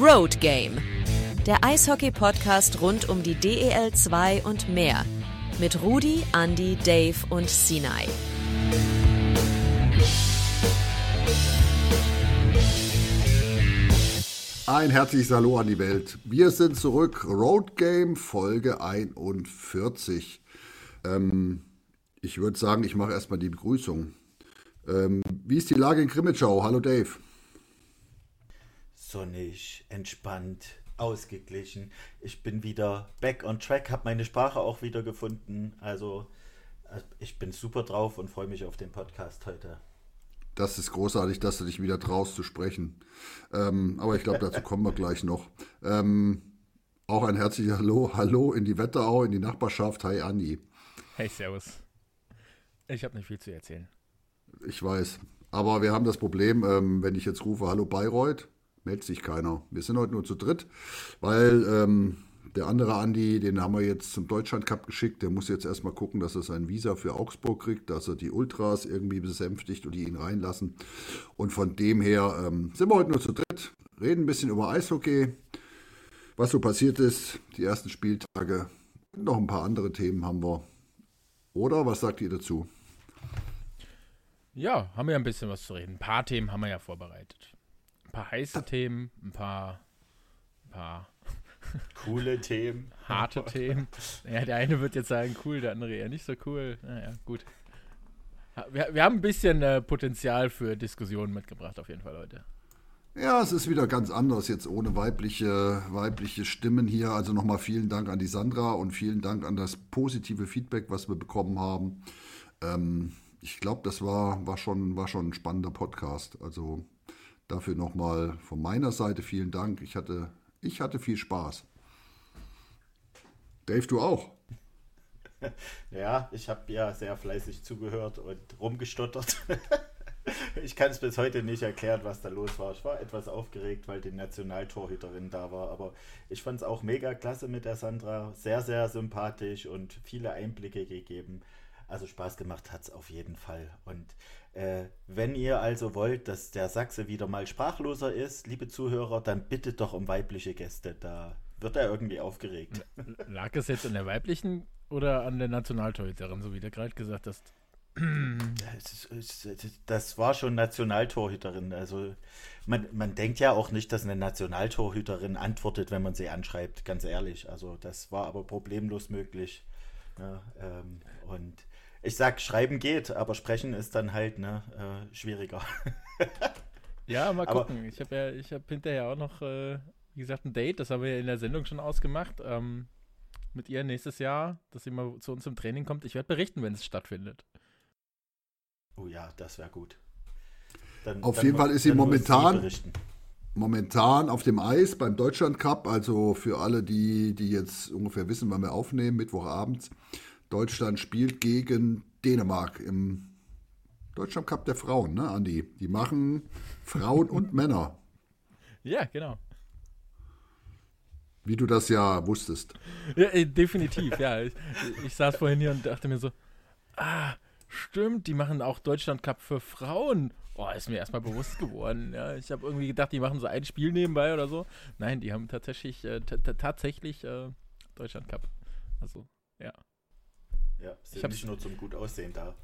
Road Game. Der Eishockey-Podcast rund um die DEL 2 und mehr. Mit Rudi, Andy, Dave und Sinai. Ein herzliches Hallo an die Welt. Wir sind zurück. Road Game Folge 41. Ähm, ich würde sagen, ich mache erstmal die Begrüßung. Ähm, wie ist die Lage in Grimmitschau? Hallo Dave. Sonnig, entspannt, ausgeglichen. Ich bin wieder back on track, habe meine Sprache auch wieder gefunden. Also äh, ich bin super drauf und freue mich auf den Podcast heute. Das ist großartig, dass du dich wieder traust zu sprechen. Ähm, aber ich glaube, dazu kommen wir gleich noch. Ähm, auch ein herzliches Hallo, Hallo in die Wetterau, in die Nachbarschaft. Hi Andi. Hey, Servus. Ich habe nicht viel zu erzählen. Ich weiß. Aber wir haben das Problem, ähm, wenn ich jetzt rufe, hallo Bayreuth, meldet sich keiner. Wir sind heute nur zu dritt, weil ähm, der andere Andi, den haben wir jetzt zum Deutschland Cup geschickt. Der muss jetzt erstmal gucken, dass er sein Visa für Augsburg kriegt, dass er die Ultras irgendwie besänftigt und die ihn reinlassen. Und von dem her ähm, sind wir heute nur zu dritt, reden ein bisschen über Eishockey, was so passiert ist, die ersten Spieltage. Und noch ein paar andere Themen haben wir. Oder was sagt ihr dazu? Ja, haben wir ein bisschen was zu reden. Ein paar Themen haben wir ja vorbereitet. Ein paar heiße Themen, ein paar, ein paar coole Themen, harte Themen. Ja, der eine wird jetzt sagen cool, der andere eher nicht so cool. Naja, gut. Wir, wir haben ein bisschen äh, Potenzial für Diskussionen mitgebracht, auf jeden Fall heute. Ja, es ist wieder ganz anders jetzt ohne weibliche, weibliche Stimmen hier. Also nochmal vielen Dank an die Sandra und vielen Dank an das positive Feedback, was wir bekommen haben. Ähm, ich glaube, das war, war, schon, war schon ein spannender Podcast. Also dafür nochmal von meiner Seite vielen Dank. Ich hatte, ich hatte viel Spaß. Dave, du auch? Ja, ich habe ja sehr fleißig zugehört und rumgestottert. ich kann es bis heute nicht erklären, was da los war. Ich war etwas aufgeregt, weil die Nationaltorhüterin da war, aber ich fand es auch mega klasse mit der Sandra. Sehr, sehr sympathisch und viele Einblicke gegeben. Also Spaß gemacht hat es auf jeden Fall. Und äh, wenn ihr also wollt, dass der Sachse wieder mal sprachloser ist, liebe Zuhörer, dann bittet doch um weibliche Gäste. Da wird er irgendwie aufgeregt. Lag es jetzt an der weiblichen oder an der Nationaltorhüterin, so wie du gerade gesagt hast? Das war schon Nationaltorhüterin. Also man, man denkt ja auch nicht, dass eine Nationaltorhüterin antwortet, wenn man sie anschreibt, ganz ehrlich. Also das war aber problemlos möglich. Ja, ähm, und ich sag, schreiben geht, aber sprechen ist dann halt ne, äh, schwieriger. ja, mal gucken. Aber, ich habe ja, ich habe hinterher auch noch, äh, wie gesagt, ein Date, das haben wir ja in der Sendung schon ausgemacht. Ähm, mit ihr nächstes Jahr, dass sie mal zu uns im Training kommt. Ich werde berichten, wenn es stattfindet. Oh ja, das wäre gut. Dann, auf dann jeden Fall ist sie momentan, momentan auf dem Eis beim Deutschland Cup. Also für alle, die, die jetzt ungefähr wissen, wann wir aufnehmen, Mittwochabends. Deutschland spielt gegen Dänemark im Deutschland Cup der Frauen, ne, Andi? Die machen Frauen und Männer. Ja, genau. Wie du das ja wusstest. Ja, äh, definitiv, ja. Ich, ich saß vorhin hier und dachte mir so, ah, stimmt, die machen auch Deutschland Cup für Frauen. Oh, ist mir erstmal bewusst geworden. Ja, ich habe irgendwie gedacht, die machen so ein Spiel nebenbei oder so. Nein, die haben tatsächlich, äh, tatsächlich äh, Deutschland Cup. Also, ja. Ja, sind nicht nur zum gut aussehen da.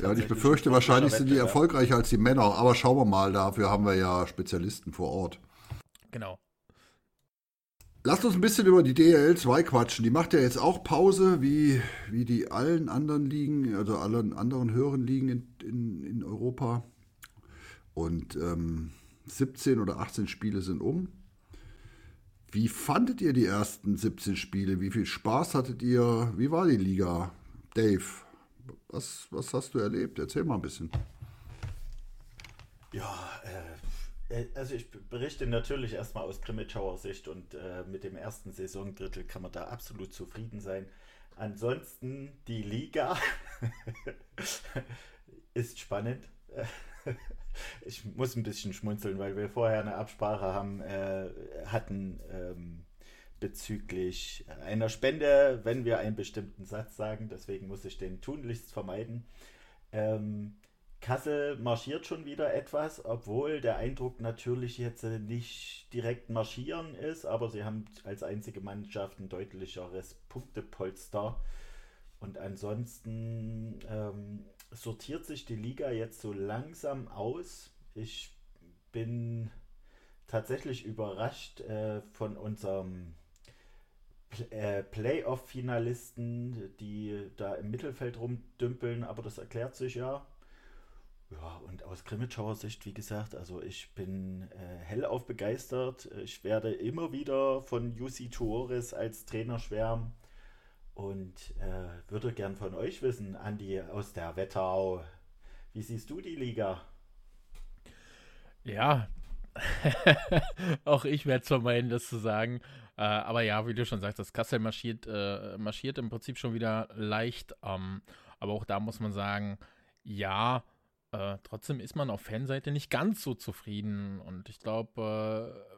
Ja, und ich befürchte, wahrscheinlich sind die erfolgreicher als die Männer. Aber schauen wir mal, dafür haben wir ja Spezialisten vor Ort. Genau. Lasst uns ein bisschen über die DL 2 quatschen. Die macht ja jetzt auch Pause, wie, wie die allen anderen Ligen, also allen anderen höheren Ligen in, in, in Europa. Und ähm, 17 oder 18 Spiele sind um. Wie fandet ihr die ersten 17 Spiele? Wie viel Spaß hattet ihr? Wie war die Liga? Dave, was, was hast du erlebt? Erzähl mal ein bisschen. Ja, äh, äh, also ich berichte natürlich erstmal aus Grimmitschauer Sicht und äh, mit dem ersten Saisondrittel kann man da absolut zufrieden sein. Ansonsten die Liga ist spannend. ich muss ein bisschen schmunzeln, weil wir vorher eine Absprache haben, äh, hatten. Ähm, bezüglich einer Spende, wenn wir einen bestimmten Satz sagen. Deswegen muss ich den tunlichst vermeiden. Ähm, Kassel marschiert schon wieder etwas, obwohl der Eindruck natürlich jetzt nicht direkt marschieren ist, aber sie haben als einzige Mannschaft ein deutlicheres Punktepolster. Und ansonsten ähm, sortiert sich die Liga jetzt so langsam aus. Ich bin tatsächlich überrascht äh, von unserem Playoff-Finalisten, die da im Mittelfeld rumdümpeln, aber das erklärt sich ja. Ja, und aus Grimmitschauer Sicht, wie gesagt, also ich bin äh, hellauf begeistert. Ich werde immer wieder von Jussi Torres als Trainer schwärmen und äh, würde gern von euch wissen, Andi aus der Wetterau, wie siehst du die Liga? Ja, auch ich werde es vermeiden, das zu sagen. Äh, aber ja, wie du schon sagst, das Kassel marschiert, äh, marschiert im Prinzip schon wieder leicht. Ähm, aber auch da muss man sagen, ja, äh, trotzdem ist man auf Fanseite nicht ganz so zufrieden. Und ich glaube, äh,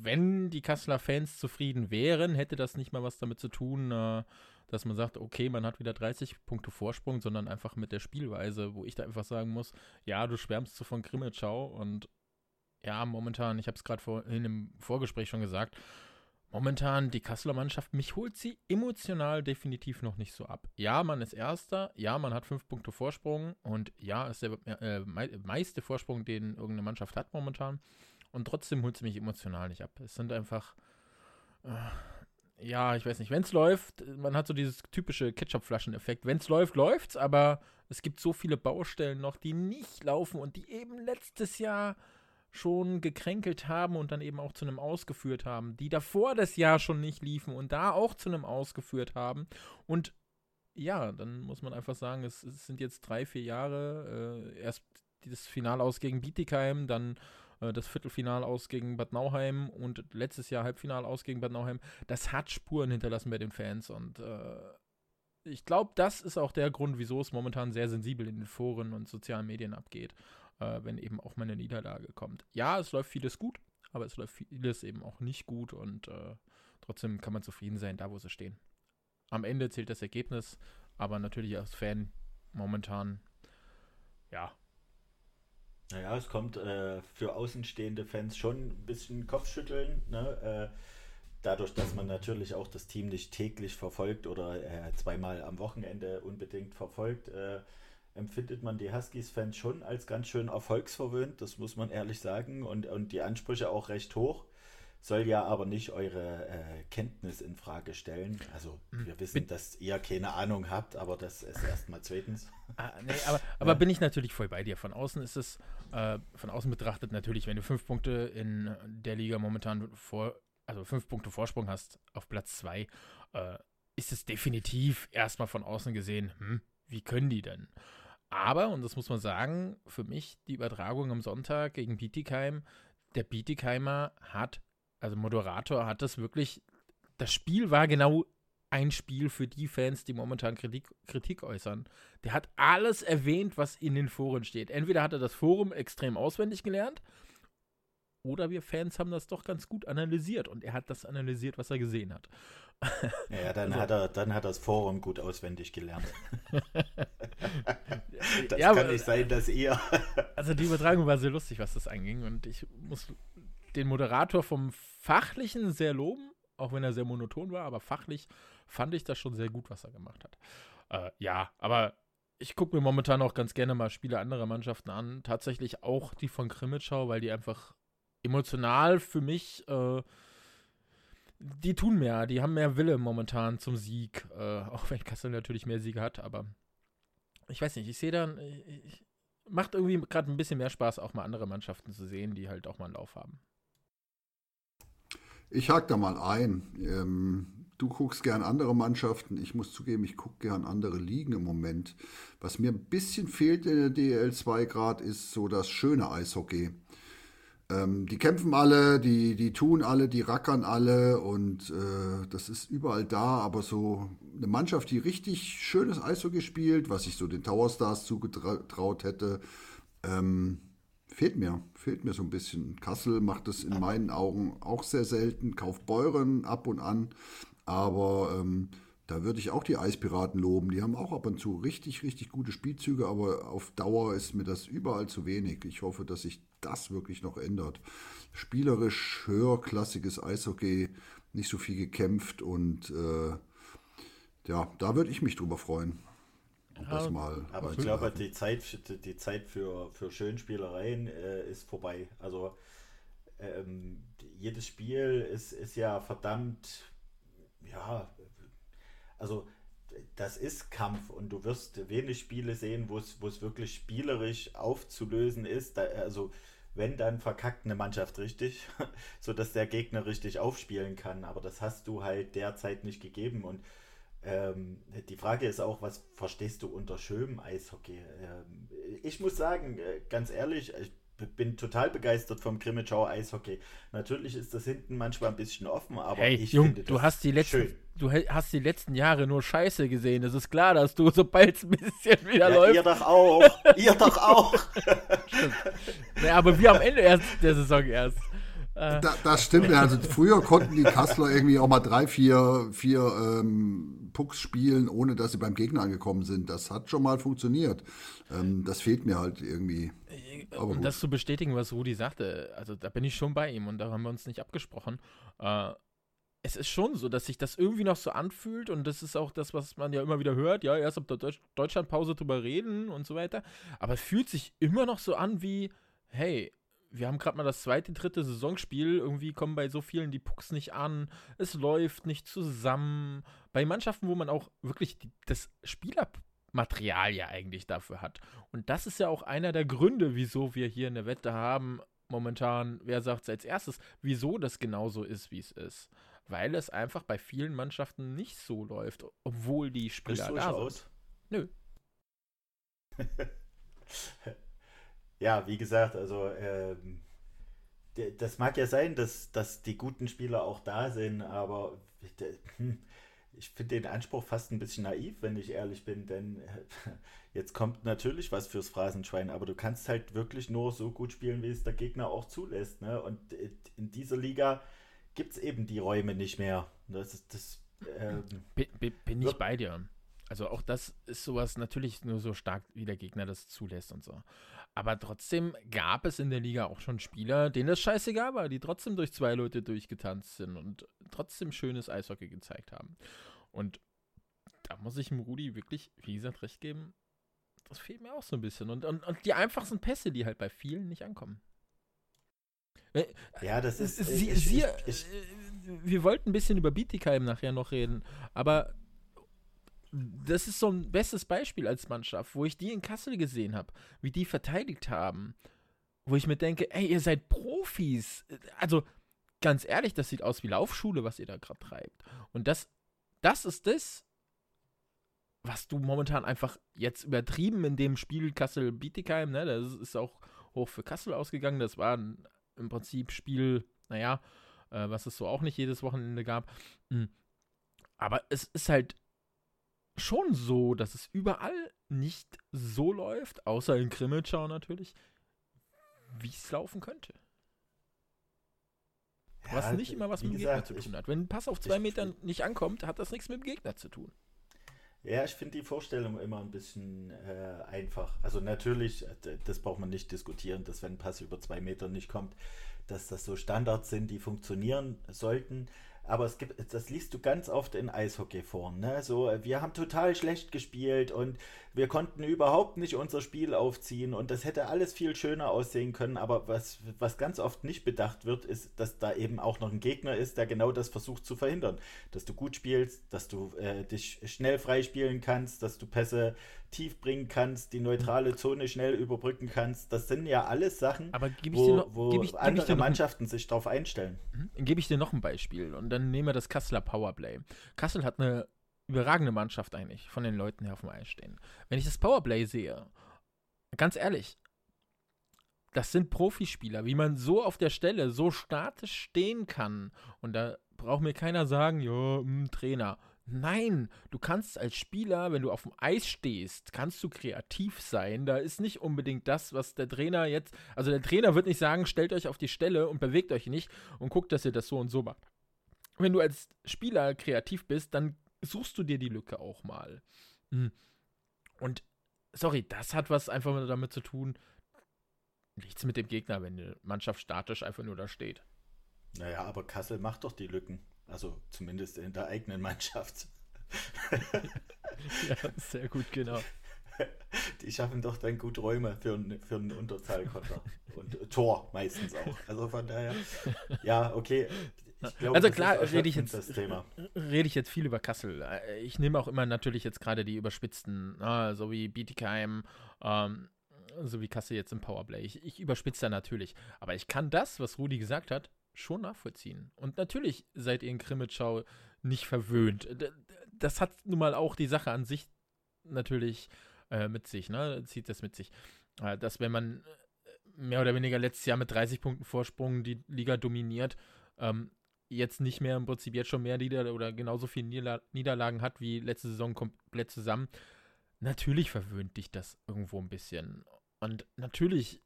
wenn die Kasseler Fans zufrieden wären, hätte das nicht mal was damit zu tun, äh, dass man sagt, okay, man hat wieder 30 Punkte Vorsprung, sondern einfach mit der Spielweise, wo ich da einfach sagen muss, ja, du schwärmst so von Grimmitschau und ja, momentan, ich habe es gerade vorhin im Vorgespräch schon gesagt, momentan die Kasseler Mannschaft, mich holt sie emotional definitiv noch nicht so ab. Ja, man ist Erster, ja, man hat fünf Punkte Vorsprung und ja, ist der äh, meiste Vorsprung, den irgendeine Mannschaft hat momentan. Und trotzdem holt sie mich emotional nicht ab. Es sind einfach, äh, ja, ich weiß nicht, wenn es läuft, man hat so dieses typische Ketchup-Flaschen-Effekt. Wenn es läuft, läuft's, aber es gibt so viele Baustellen noch, die nicht laufen und die eben letztes Jahr schon gekränkelt haben und dann eben auch zu einem ausgeführt haben, die davor das Jahr schon nicht liefen und da auch zu einem ausgeführt haben. Und ja, dann muss man einfach sagen, es, es sind jetzt drei, vier Jahre. Äh, erst das Finale aus gegen Bietigheim, dann äh, das Viertelfinal aus gegen Bad Nauheim und letztes Jahr Halbfinal aus gegen Bad Nauheim. Das hat Spuren hinterlassen bei den Fans und äh, ich glaube, das ist auch der Grund, wieso es momentan sehr sensibel in den Foren und sozialen Medien abgeht äh, wenn eben auch mal eine Niederlage kommt. Ja, es läuft vieles gut, aber es läuft vieles eben auch nicht gut und äh, trotzdem kann man zufrieden sein, da wo sie stehen. Am Ende zählt das Ergebnis, aber natürlich als Fan momentan, ja. Naja, es kommt äh, für außenstehende Fans schon ein bisschen Kopfschütteln, ne? Äh, dadurch, dass man natürlich auch das Team nicht täglich verfolgt oder äh, zweimal am Wochenende unbedingt verfolgt, äh, empfindet man die Huskies-Fans schon als ganz schön erfolgsverwöhnt, das muss man ehrlich sagen, und, und die Ansprüche auch recht hoch. Soll ja aber nicht eure äh, Kenntnis in Frage stellen. Also hm. wir wissen, dass ihr keine Ahnung habt, aber das ist erstmal zweitens. Ah, nee, aber, aber ja. bin ich natürlich voll bei dir. Von außen ist es, äh, von außen betrachtet natürlich, wenn du fünf Punkte in der Liga momentan vor, also fünf Punkte Vorsprung hast auf Platz zwei, äh, ist es definitiv erstmal von außen gesehen, hm, wie können die denn? Aber, und das muss man sagen, für mich die Übertragung am Sonntag gegen Bietigheim, der Bietigheimer hat, also Moderator hat das wirklich, das Spiel war genau ein Spiel für die Fans, die momentan Kritik, Kritik äußern. Der hat alles erwähnt, was in den Foren steht. Entweder hat er das Forum extrem auswendig gelernt oder wir Fans haben das doch ganz gut analysiert und er hat das analysiert, was er gesehen hat. Ja, dann, also, hat er, dann hat er das Forum gut auswendig gelernt. das ja, kann aber, nicht sein, dass ihr. also die Übertragung war sehr lustig, was das anging und ich muss den Moderator vom Fachlichen sehr loben, auch wenn er sehr monoton war, aber fachlich fand ich das schon sehr gut, was er gemacht hat. Äh, ja, aber ich gucke mir momentan auch ganz gerne mal Spiele anderer Mannschaften an. Tatsächlich auch die von Krimitschau, weil die einfach emotional für mich, äh, die tun mehr, die haben mehr Wille momentan zum Sieg, äh, auch wenn Kassel natürlich mehr Siege hat, aber ich weiß nicht, ich sehe dann, ich, macht irgendwie gerade ein bisschen mehr Spaß, auch mal andere Mannschaften zu sehen, die halt auch mal einen Lauf haben. Ich hake da mal ein. Ähm, du guckst gern andere Mannschaften. Ich muss zugeben, ich gucke gern andere Ligen im Moment. Was mir ein bisschen fehlt in der DL2 gerade, ist so das schöne Eishockey. Ähm, die kämpfen alle, die, die tun alle, die rackern alle und äh, das ist überall da, aber so eine Mannschaft, die richtig schönes Eishockey spielt, was ich so den Tower Stars zugetraut hätte, ähm, fehlt mir, fehlt mir so ein bisschen. Kassel macht das in meinen Augen auch sehr selten, kauft Beuren ab und an, aber ähm, da würde ich auch die Eispiraten loben. Die haben auch ab und zu richtig, richtig gute Spielzüge, aber auf Dauer ist mir das überall zu wenig. Ich hoffe, dass sich das wirklich noch ändert. Spielerisch höherklassiges Eishockey, nicht so viel gekämpft und äh, ja, da würde ich mich drüber freuen. Ja, das mal aber ich glaube, die Zeit, die Zeit für, für Schönspielereien äh, ist vorbei. Also ähm, jedes Spiel ist, ist ja verdammt, ja, also das ist Kampf und du wirst wenig Spiele sehen, wo es, wirklich spielerisch aufzulösen ist. Da, also wenn, dann verkackt eine Mannschaft richtig, sodass der Gegner richtig aufspielen kann. Aber das hast du halt derzeit nicht gegeben. Und ähm, die Frage ist auch, was verstehst du unter schönem Eishockey? Ähm, ich muss sagen, äh, ganz ehrlich, ich bin total begeistert vom Grimmitschauer Eishockey. Natürlich ist das hinten manchmal ein bisschen offen, aber hey, ich Jung, finde du hast die letzten, schön. Du hast die letzten Jahre nur Scheiße gesehen. Es ist klar, dass du, sobald es ein bisschen wieder ja, läuft. Ihr doch auch. ihr doch auch. naja, aber wir am Ende erst der Saison erst. Äh. Da, das stimmt ja. Also früher konnten die Kassler irgendwie auch mal drei, vier, vier ähm, Pucks spielen, ohne dass sie beim Gegner angekommen sind. Das hat schon mal funktioniert. Ähm, das fehlt mir halt irgendwie. Aber um gut. das zu bestätigen, was Rudi sagte, also da bin ich schon bei ihm und da haben wir uns nicht abgesprochen. Äh, es ist schon so, dass sich das irgendwie noch so anfühlt und das ist auch das, was man ja immer wieder hört. Ja, erst ab der Deutsch Deutschlandpause drüber reden und so weiter. Aber es fühlt sich immer noch so an wie, hey, wir haben gerade mal das zweite, dritte Saisonspiel. Irgendwie kommen bei so vielen die Pucks nicht an. Es läuft nicht zusammen. Bei Mannschaften, wo man auch wirklich die, das Spielermaterial ja eigentlich dafür hat. Und das ist ja auch einer der Gründe, wieso wir hier eine Wette haben. Momentan, wer sagt es als erstes, wieso das genauso ist, wie es ist. Weil es einfach bei vielen Mannschaften nicht so läuft, obwohl die Spieler da sind. Aus? Nö. ja, wie gesagt, also ähm, das mag ja sein, dass, dass die guten Spieler auch da sind, aber hm, ich finde den Anspruch fast ein bisschen naiv, wenn ich ehrlich bin, denn jetzt kommt natürlich was fürs Phrasenschwein, aber du kannst halt wirklich nur so gut spielen, wie es der Gegner auch zulässt. Ne? Und in dieser Liga gibt es eben die Räume nicht mehr. Das ist das. Ähm, bin, bin ich bei dir. Also auch das ist sowas natürlich nur so stark, wie der Gegner das zulässt und so. Aber trotzdem gab es in der Liga auch schon Spieler, denen das scheißegal war, die trotzdem durch zwei Leute durchgetanzt sind und trotzdem schönes Eishockey gezeigt haben. Und da muss ich dem Rudi wirklich, wie gesagt, recht geben. Das fehlt mir auch so ein bisschen. Und, und, und die einfachsten Pässe, die halt bei vielen nicht ankommen. Äh, ja, das ist. Sie, ich, sie, ich, ich, wir wollten ein bisschen über Bietigheim nachher noch reden, aber das ist so ein bestes Beispiel als Mannschaft, wo ich die in Kassel gesehen habe, wie die verteidigt haben. Wo ich mir denke, ey, ihr seid Profis. Also, ganz ehrlich, das sieht aus wie Laufschule, was ihr da gerade treibt. Und das, das ist das, was du momentan einfach jetzt übertrieben in dem Spiel Kassel-Bietigheim, ne? Das ist auch hoch für Kassel ausgegangen. Das war ein im Prinzip Spiel, naja, äh, was es so auch nicht jedes Wochenende gab. Mhm. Aber es ist halt schon so, dass es überall nicht so läuft, außer in Grimmitschau natürlich, wie es laufen könnte. Ja, was nicht immer was mit dem Gegner zu tun hat. Wenn ein Pass auf zwei ich, Metern nicht ankommt, hat das nichts mit dem Gegner zu tun. Ja, ich finde die Vorstellung immer ein bisschen äh, einfach. Also natürlich, das braucht man nicht diskutieren, dass wenn ein Pass über zwei Meter nicht kommt, dass das so Standards sind, die funktionieren sollten aber es gibt, das liest du ganz oft in Eishockeyforen. Ne? So, wir haben total schlecht gespielt und wir konnten überhaupt nicht unser Spiel aufziehen und das hätte alles viel schöner aussehen können. Aber was, was ganz oft nicht bedacht wird, ist, dass da eben auch noch ein Gegner ist, der genau das versucht zu verhindern. Dass du gut spielst, dass du äh, dich schnell freispielen kannst, dass du Pässe tief bringen kannst, die neutrale Zone schnell überbrücken kannst. Das sind ja alles Sachen, wo, noch, wo ich, andere Mannschaften ein, sich darauf einstellen. Mhm. Gebe ich dir noch ein Beispiel und dann nehmen wir das Kasseler Powerplay. Kassel hat eine überragende Mannschaft eigentlich von den Leuten her auf dem Eis stehen. Wenn ich das Powerplay sehe, ganz ehrlich, das sind Profispieler, wie man so auf der Stelle so statisch stehen kann. Und da braucht mir keiner sagen, ja, hm, Trainer. Nein, du kannst als Spieler, wenn du auf dem Eis stehst, kannst du kreativ sein. Da ist nicht unbedingt das, was der Trainer jetzt, also der Trainer wird nicht sagen, stellt euch auf die Stelle und bewegt euch nicht und guckt, dass ihr das so und so macht. Wenn du als Spieler kreativ bist, dann suchst du dir die Lücke auch mal. Hm. Und sorry, das hat was einfach damit zu tun, nichts mit dem Gegner, wenn die Mannschaft statisch einfach nur da steht. Naja, aber Kassel macht doch die Lücken. Also zumindest in der eigenen Mannschaft. ja, sehr gut, genau. Die schaffen doch dann gut Räume für, für einen Unterzahlkonter. Und Tor meistens auch. Also von daher, ja, okay. Glaube, also klar, rede ich jetzt rede ich jetzt viel über Kassel. Ich nehme auch immer natürlich jetzt gerade die überspitzten, so wie Bietigheim, ähm, so wie Kassel jetzt im Powerplay. Ich, ich überspitze da natürlich. Aber ich kann das, was Rudi gesagt hat, schon nachvollziehen. Und natürlich seid ihr in Krimitschau nicht verwöhnt. Das hat nun mal auch die Sache an sich natürlich äh, mit sich, ne? Zieht das mit sich. Äh, dass wenn man äh, mehr oder weniger letztes Jahr mit 30 Punkten Vorsprung die Liga dominiert, ähm, jetzt nicht mehr im Prinzip jetzt schon mehr Nieder oder genauso viele Niederla Niederlagen hat wie letzte Saison komplett zusammen, natürlich verwöhnt dich das irgendwo ein bisschen. Und natürlich,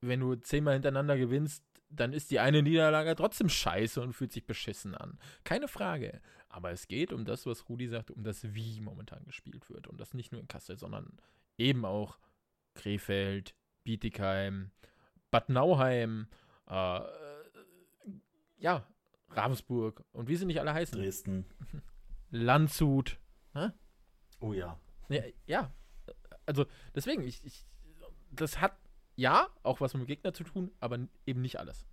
wenn du zehnmal hintereinander gewinnst, dann ist die eine Niederlage trotzdem scheiße und fühlt sich beschissen an. Keine Frage. Aber es geht um das, was Rudi sagt, um das Wie momentan gespielt wird. Und das nicht nur in Kassel, sondern eben auch Krefeld, Bietigheim, Bad Nauheim, äh, ja, Ravensburg und wie sie nicht alle heißen. Dresden. Landshut. Hä? Oh ja. ja. Ja, also deswegen, ich, ich, das hat ja auch was mit dem Gegner zu tun, aber eben nicht alles.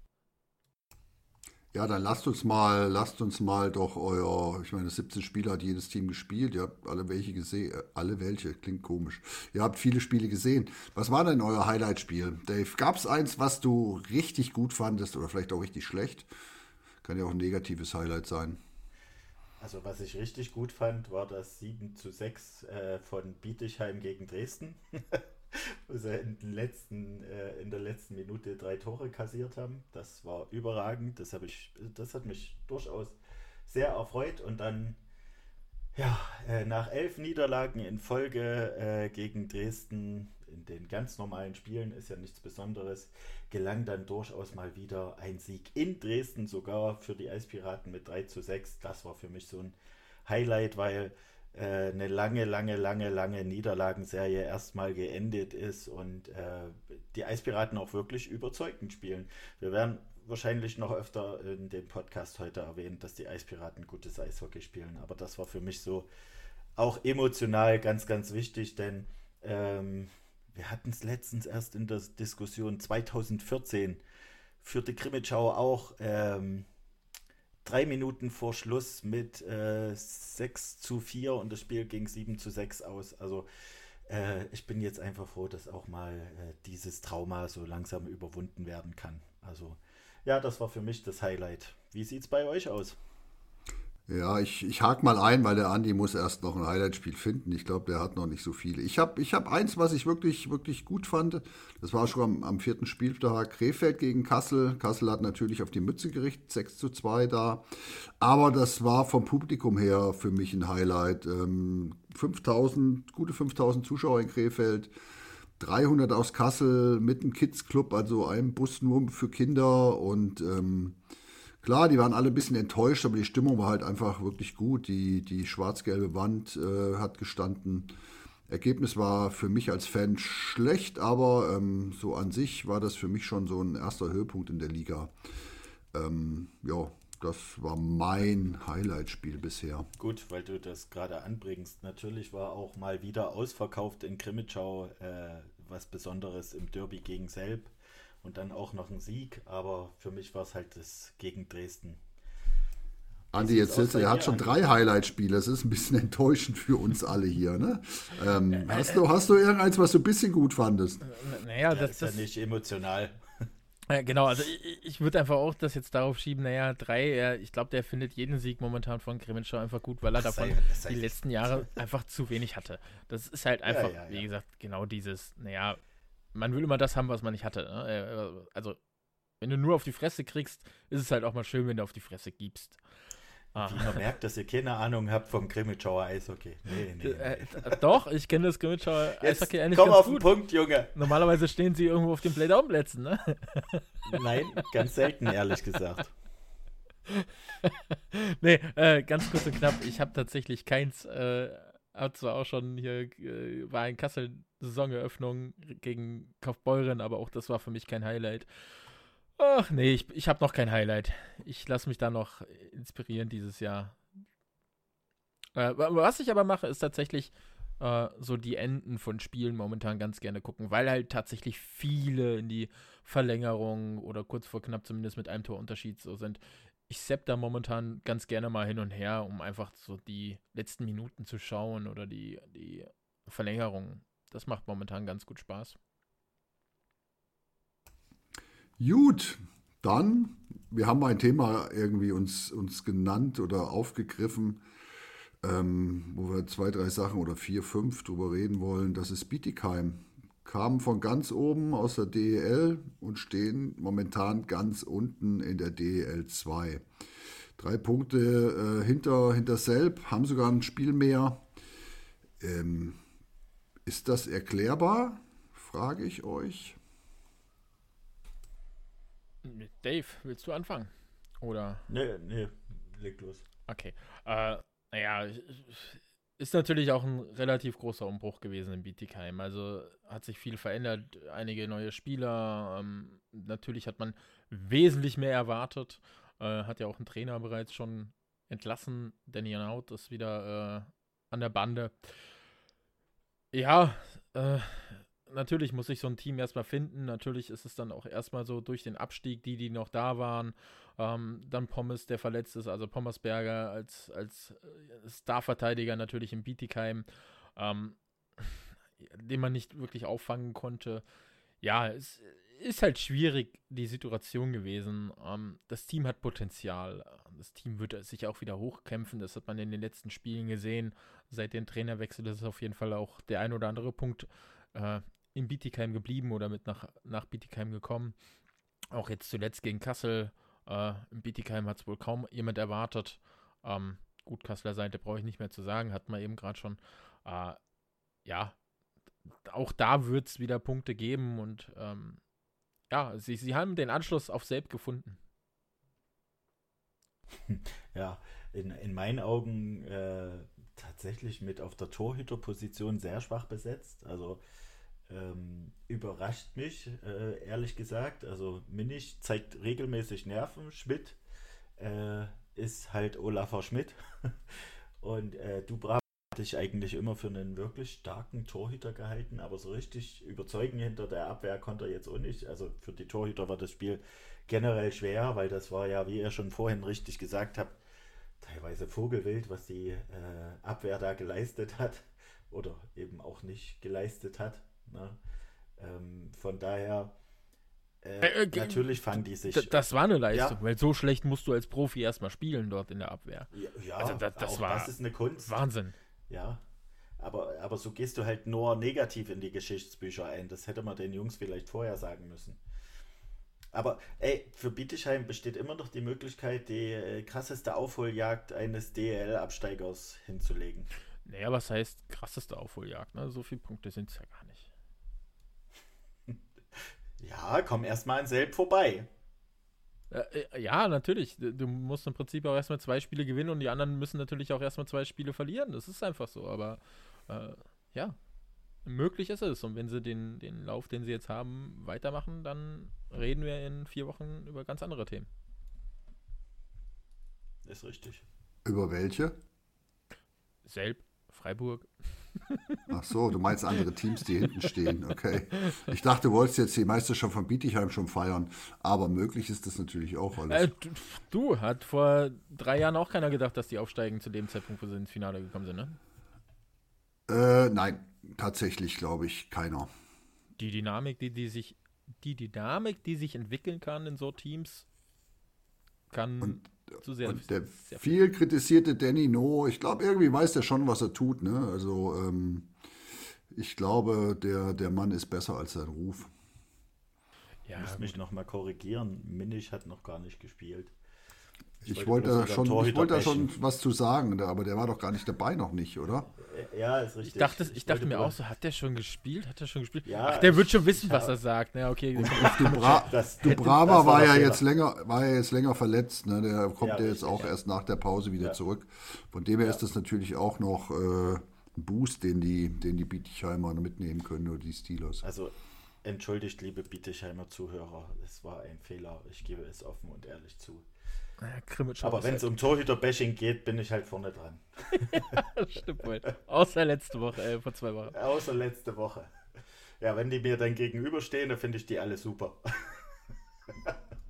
Ja, dann lasst uns mal, lasst uns mal doch euer, ich meine, 17 Spieler hat jedes Team gespielt, ihr habt alle welche gesehen, äh, alle welche, klingt komisch. Ihr habt viele Spiele gesehen. Was war denn euer Highlight-Spiel? Dave, gab es eins, was du richtig gut fandest oder vielleicht auch richtig schlecht? Kann ja auch ein negatives Highlight sein. Also was ich richtig gut fand, war das 7 zu 6 äh, von Bietigheim gegen Dresden. wo sie in, den letzten, äh, in der letzten Minute drei Tore kassiert haben. Das war überragend. Das, ich, das hat mich durchaus sehr erfreut. Und dann, ja, äh, nach elf Niederlagen in Folge äh, gegen Dresden in den ganz normalen Spielen ist ja nichts Besonderes, gelang dann durchaus mal wieder ein Sieg in Dresden, sogar für die Eispiraten mit 3 zu 6. Das war für mich so ein Highlight, weil äh, eine lange, lange, lange, lange Niederlagenserie erstmal geendet ist und äh, die Eispiraten auch wirklich überzeugend spielen. Wir werden wahrscheinlich noch öfter in dem Podcast heute erwähnen, dass die Eispiraten gutes Eishockey spielen, aber das war für mich so auch emotional ganz, ganz wichtig, denn ähm, wir hatten es letztens erst in der Diskussion 2014 führte Krimitschau auch ähm, drei Minuten vor Schluss mit äh, 6 zu 4 und das Spiel ging 7 zu 6 aus. Also äh, ich bin jetzt einfach froh, dass auch mal äh, dieses Trauma so langsam überwunden werden kann. Also ja, das war für mich das Highlight. Wie sieht es bei euch aus? Ja, ich, ich hake mal ein, weil der Andi muss erst noch ein Highlight-Spiel finden. Ich glaube, der hat noch nicht so viele. Ich habe ich hab eins, was ich wirklich, wirklich gut fand. Das war schon am, am vierten Spieltag Krefeld gegen Kassel. Kassel hat natürlich auf die Mütze gerichtet, 6 zu 2 da. Aber das war vom Publikum her für mich ein Highlight. Ähm, 5000, gute 5000 Zuschauer in Krefeld. 300 aus Kassel mit einem Kids Club, also einem Bus nur für Kinder und ähm, Klar, die waren alle ein bisschen enttäuscht, aber die Stimmung war halt einfach wirklich gut. Die, die schwarz-gelbe Wand äh, hat gestanden. Ergebnis war für mich als Fan schlecht, aber ähm, so an sich war das für mich schon so ein erster Höhepunkt in der Liga. Ähm, ja, das war mein Highlight-Spiel bisher. Gut, weil du das gerade anbringst. Natürlich war auch mal wieder ausverkauft in Krimitschau äh, was Besonderes im Derby gegen Selb und dann auch noch ein Sieg, aber für mich war es halt das gegen Dresden. Andi, jetzt ist, er hat schon drei Highlight-Spiele. Das ist ein bisschen enttäuschend für uns alle hier. Ne? Ähm, hast, du, hast du irgendeins, was du ein bisschen gut fandest? Naja, das, das ist ja nicht emotional. Ja, genau, also ich, ich würde einfach auch das jetzt darauf schieben, naja, drei, ja, ich glaube, der findet jeden Sieg momentan von Kremenschau einfach gut, weil er davon sei, sei die letzten Jahre einfach zu wenig hatte. Das ist halt einfach, ja, ja, wie gesagt, genau dieses, naja, man will immer das haben, was man nicht hatte. Ne? Äh, also, wenn du nur auf die Fresse kriegst, ist es halt auch mal schön, wenn du auf die Fresse gibst. Ah. Wie man merkt, dass ihr keine Ahnung habt vom Grimmitschauer Eishockey. Nee, nee, nee. Äh, doch, ich kenne das Grimmitschauer Eishockey eigentlich komm ganz auf gut. den Punkt, Junge. Normalerweise stehen sie irgendwo auf den Playdown-Plätzen, ne? Nein, ganz selten, ehrlich gesagt. nee, äh, ganz kurz und knapp. Ich habe tatsächlich keins, äh, hat zwar auch schon hier, äh, war in Kassel Saisoneröffnung gegen Kaufbeuren, aber auch das war für mich kein Highlight. Ach nee, ich, ich habe noch kein Highlight. Ich lasse mich da noch inspirieren dieses Jahr. Äh, was ich aber mache, ist tatsächlich äh, so die Enden von Spielen momentan ganz gerne gucken, weil halt tatsächlich viele in die Verlängerung oder kurz vor knapp zumindest mit einem Torunterschied so sind. Ich sepp da momentan ganz gerne mal hin und her, um einfach so die letzten Minuten zu schauen oder die, die Verlängerung. Das macht momentan ganz gut Spaß. Gut, dann, wir haben ein Thema irgendwie uns, uns genannt oder aufgegriffen, ähm, wo wir zwei, drei Sachen oder vier, fünf drüber reden wollen. Das ist Bietigheim. Kamen von ganz oben aus der DEL und stehen momentan ganz unten in der DEL 2. Drei Punkte äh, hinter, hinter Selb, haben sogar ein Spiel mehr. Ähm, ist das erklärbar? Frage ich euch. Dave, willst du anfangen? Oder? Nee, nee, leg los. Okay. Äh, naja, ist natürlich auch ein relativ großer Umbruch gewesen in Bietigheim. Also hat sich viel verändert, einige neue Spieler. Ähm, natürlich hat man wesentlich mehr erwartet. Äh, hat ja auch ein Trainer bereits schon entlassen. Danny Naut ist wieder äh, an der Bande. Ja, äh, natürlich muss sich so ein Team erstmal finden. Natürlich ist es dann auch erstmal so durch den Abstieg, die, die noch da waren. Ähm, dann Pommes, der verletzt ist, also Pommersberger als, als äh, Starverteidiger natürlich im Bietigheim, ähm, den man nicht wirklich auffangen konnte. Ja, es ist halt schwierig, die Situation gewesen. Ähm, das Team hat Potenzial. Das Team wird sich auch wieder hochkämpfen. Das hat man in den letzten Spielen gesehen. Seit dem Trainerwechsel ist es auf jeden Fall auch der ein oder andere Punkt äh, in Bietigheim geblieben oder mit nach, nach Bietigheim gekommen. Auch jetzt zuletzt gegen Kassel. Äh, in Bietigheim hat es wohl kaum jemand erwartet. Ähm, gut, Kasseler Seite brauche ich nicht mehr zu sagen, hat man eben gerade schon. Äh, ja, auch da wird es wieder Punkte geben und ähm, ja, sie, sie haben den Anschluss auf Selb gefunden. Ja, in, in meinen Augen äh, tatsächlich mit auf der Torhüterposition sehr schwach besetzt. Also ähm, überrascht mich, äh, ehrlich gesagt. Also Minich zeigt regelmäßig Nerven. Schmidt äh, ist halt Olafur Schmidt. Und äh, Dubra hatte ich eigentlich immer für einen wirklich starken Torhüter gehalten, aber so richtig überzeugen hinter der Abwehr konnte er jetzt auch nicht. Also für die Torhüter war das Spiel generell schwer, weil das war ja, wie ihr schon vorhin richtig gesagt habt, teilweise Vogelwild, was die äh, Abwehr da geleistet hat oder eben auch nicht geleistet hat. Ne? Ähm, von daher, äh, äh, äh natürlich fangen die sich. Das war eine Leistung, ja. weil so schlecht musst du als Profi erstmal spielen dort in der Abwehr. Ja, ja also das, das war das ist eine Kunst. Wahnsinn. Ja, aber, aber so gehst du halt nur negativ in die Geschichtsbücher ein. Das hätte man den Jungs vielleicht vorher sagen müssen. Aber ey, für Bietigheim besteht immer noch die Möglichkeit, die äh, krasseste Aufholjagd eines DL-Absteigers hinzulegen. Naja, was heißt krasseste Aufholjagd? Ne? So viele Punkte sind es ja gar nicht. Ja, komm erstmal an Selb vorbei. Äh, ja, natürlich. Du musst im Prinzip auch erstmal zwei Spiele gewinnen und die anderen müssen natürlich auch erstmal zwei Spiele verlieren. Das ist einfach so. Aber äh, ja, möglich ist es. Und wenn sie den, den Lauf, den sie jetzt haben, weitermachen, dann reden wir in vier Wochen über ganz andere Themen. Ist richtig. Über welche? Selb, Freiburg. Ach so, du meinst andere Teams, die hinten stehen. Okay. Ich dachte, du wolltest jetzt die Meisterschaft von Bietigheim schon feiern. Aber möglich ist das natürlich auch alles. Äh, du, hat vor drei Jahren auch keiner gedacht, dass die aufsteigen zu dem Zeitpunkt, wo sie ins Finale gekommen sind, ne? Äh, nein, tatsächlich glaube ich keiner. Die Dynamik, die, die sich, die Dynamik, die sich entwickeln kann in so Teams, kann und zu sehr. Und der sehr viel, viel kritisierte Danny No, ich glaube, irgendwie weiß der schon, was er tut. Ne? Also ähm, ich glaube, der, der Mann ist besser als sein Ruf. Ja, ich muss mich nochmal korrigieren. Minich hat noch gar nicht gespielt. Ich, ich wollte, da schon, ich wollte da schon was zu sagen, aber der war doch gar nicht dabei noch nicht, oder? Ja, ist richtig. Ich dachte, ich, ich dachte mir auch so, hat der schon gespielt? Hat der schon gespielt? Ja, Ach, der wird schon wissen, was er sagt. Ja, okay. Dubra das, Dubrava war, ja jetzt länger, war ja jetzt länger verletzt. Ne? Der kommt ja, ja jetzt auch erst nach der Pause wieder zurück. Von dem her ist das natürlich auch noch äh, ein Boost, den die, den die Bietigheimer mitnehmen können oder die Steelers. Also entschuldigt, liebe Bietigheimer Zuhörer, es war ein Fehler. Ich gebe es offen und ehrlich zu. Naja, Aber wenn es um Torhüter-Bashing geht, bin ich halt vorne dran. ja, stimmt wohl. Außer letzte Woche, äh, vor zwei Wochen. Außer letzte Woche. Ja, wenn die mir dann gegenüberstehen, dann finde ich die alle super.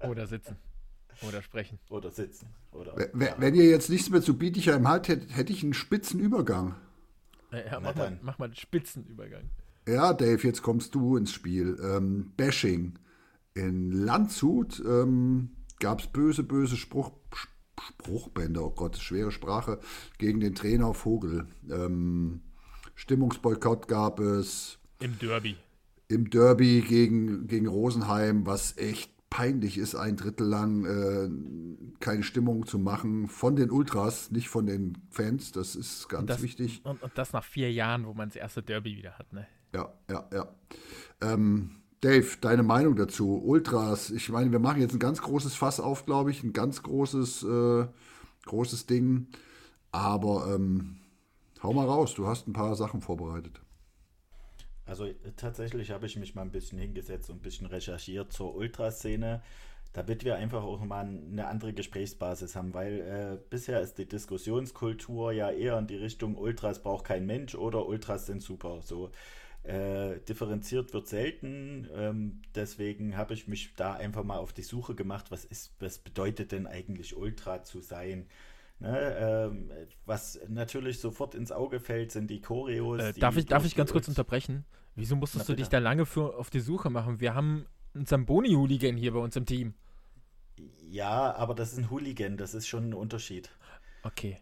Oder sitzen. Oder sprechen. Oder sitzen. Oder, wenn, ja. wenn ihr jetzt nichts mehr zu Bietigheim habt, hätte, hätte ich einen spitzen Übergang. Ja, mach, mal, mach mal einen Spitzenübergang. Ja, Dave, jetzt kommst du ins Spiel. Ähm, Bashing. In Landshut ähm, gab es böse, böse Spruch, Spruchbänder, oh Gott, schwere Sprache, gegen den Trainer Vogel. Ähm, Stimmungsboykott gab es. Im Derby. Im Derby gegen, gegen Rosenheim, was echt peinlich ist, ein Drittel lang äh, keine Stimmung zu machen von den Ultras, nicht von den Fans. Das ist ganz und das, wichtig. Und, und, das nach vier Jahren, wo man das erste Derby wieder hat, ne? Ja, ja, ja. Ähm, Dave, deine Meinung dazu? Ultras, ich meine, wir machen jetzt ein ganz großes Fass auf, glaube ich, ein ganz großes, äh, großes Ding. Aber ähm, hau mal raus, du hast ein paar Sachen vorbereitet. Also tatsächlich habe ich mich mal ein bisschen hingesetzt und ein bisschen recherchiert zur Ultraszene, damit wir einfach auch mal eine andere Gesprächsbasis haben, weil äh, bisher ist die Diskussionskultur ja eher in die Richtung Ultras braucht kein Mensch oder Ultras sind super. So äh, differenziert wird selten. Ähm, deswegen habe ich mich da einfach mal auf die Suche gemacht, was ist, was bedeutet denn eigentlich Ultra zu sein? Ne, ähm, was natürlich sofort ins Auge fällt, sind die Choreos. Äh, darf, ich, darf ich ganz kurz unterbrechen? Wieso musstest Na, du dich da lange für, auf die Suche machen? Wir haben einen Zamboni-Hooligan hier bei uns im Team. Ja, aber das ist ein Hooligan, das ist schon ein Unterschied. Okay.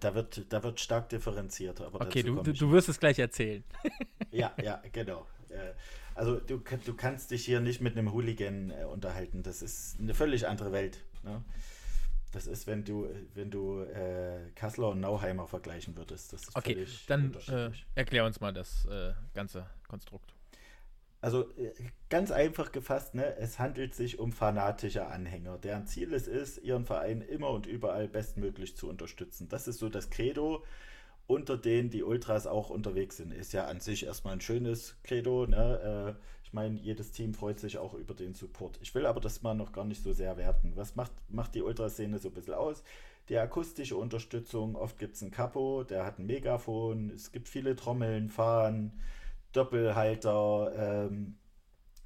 Da wird, da wird stark differenziert. Aber okay, du, du, du wirst es gleich erzählen. ja, ja, genau. Äh, also du, du kannst dich hier nicht mit einem Hooligan äh, unterhalten. Das ist eine völlig andere Welt. Ne? Das ist, wenn du, wenn du äh, Kassler und Nauheimer vergleichen würdest. Das ist okay, dann äh, erklär uns mal das äh, ganze Konstrukt. Also äh, ganz einfach gefasst, ne, es handelt sich um fanatische Anhänger, deren Ziel es ist, ihren Verein immer und überall bestmöglich zu unterstützen. Das ist so das Credo, unter denen die Ultras auch unterwegs sind. Ist ja an sich erstmal ein schönes Credo. Ne? Äh, ich meine, jedes Team freut sich auch über den Support. Ich will aber das mal noch gar nicht so sehr werten. Was macht, macht die Ultraszene so ein bisschen aus? Die akustische Unterstützung, oft gibt es einen Capo, der hat ein Megafon, es gibt viele Trommeln, Fahnen, Doppelhalter, ähm,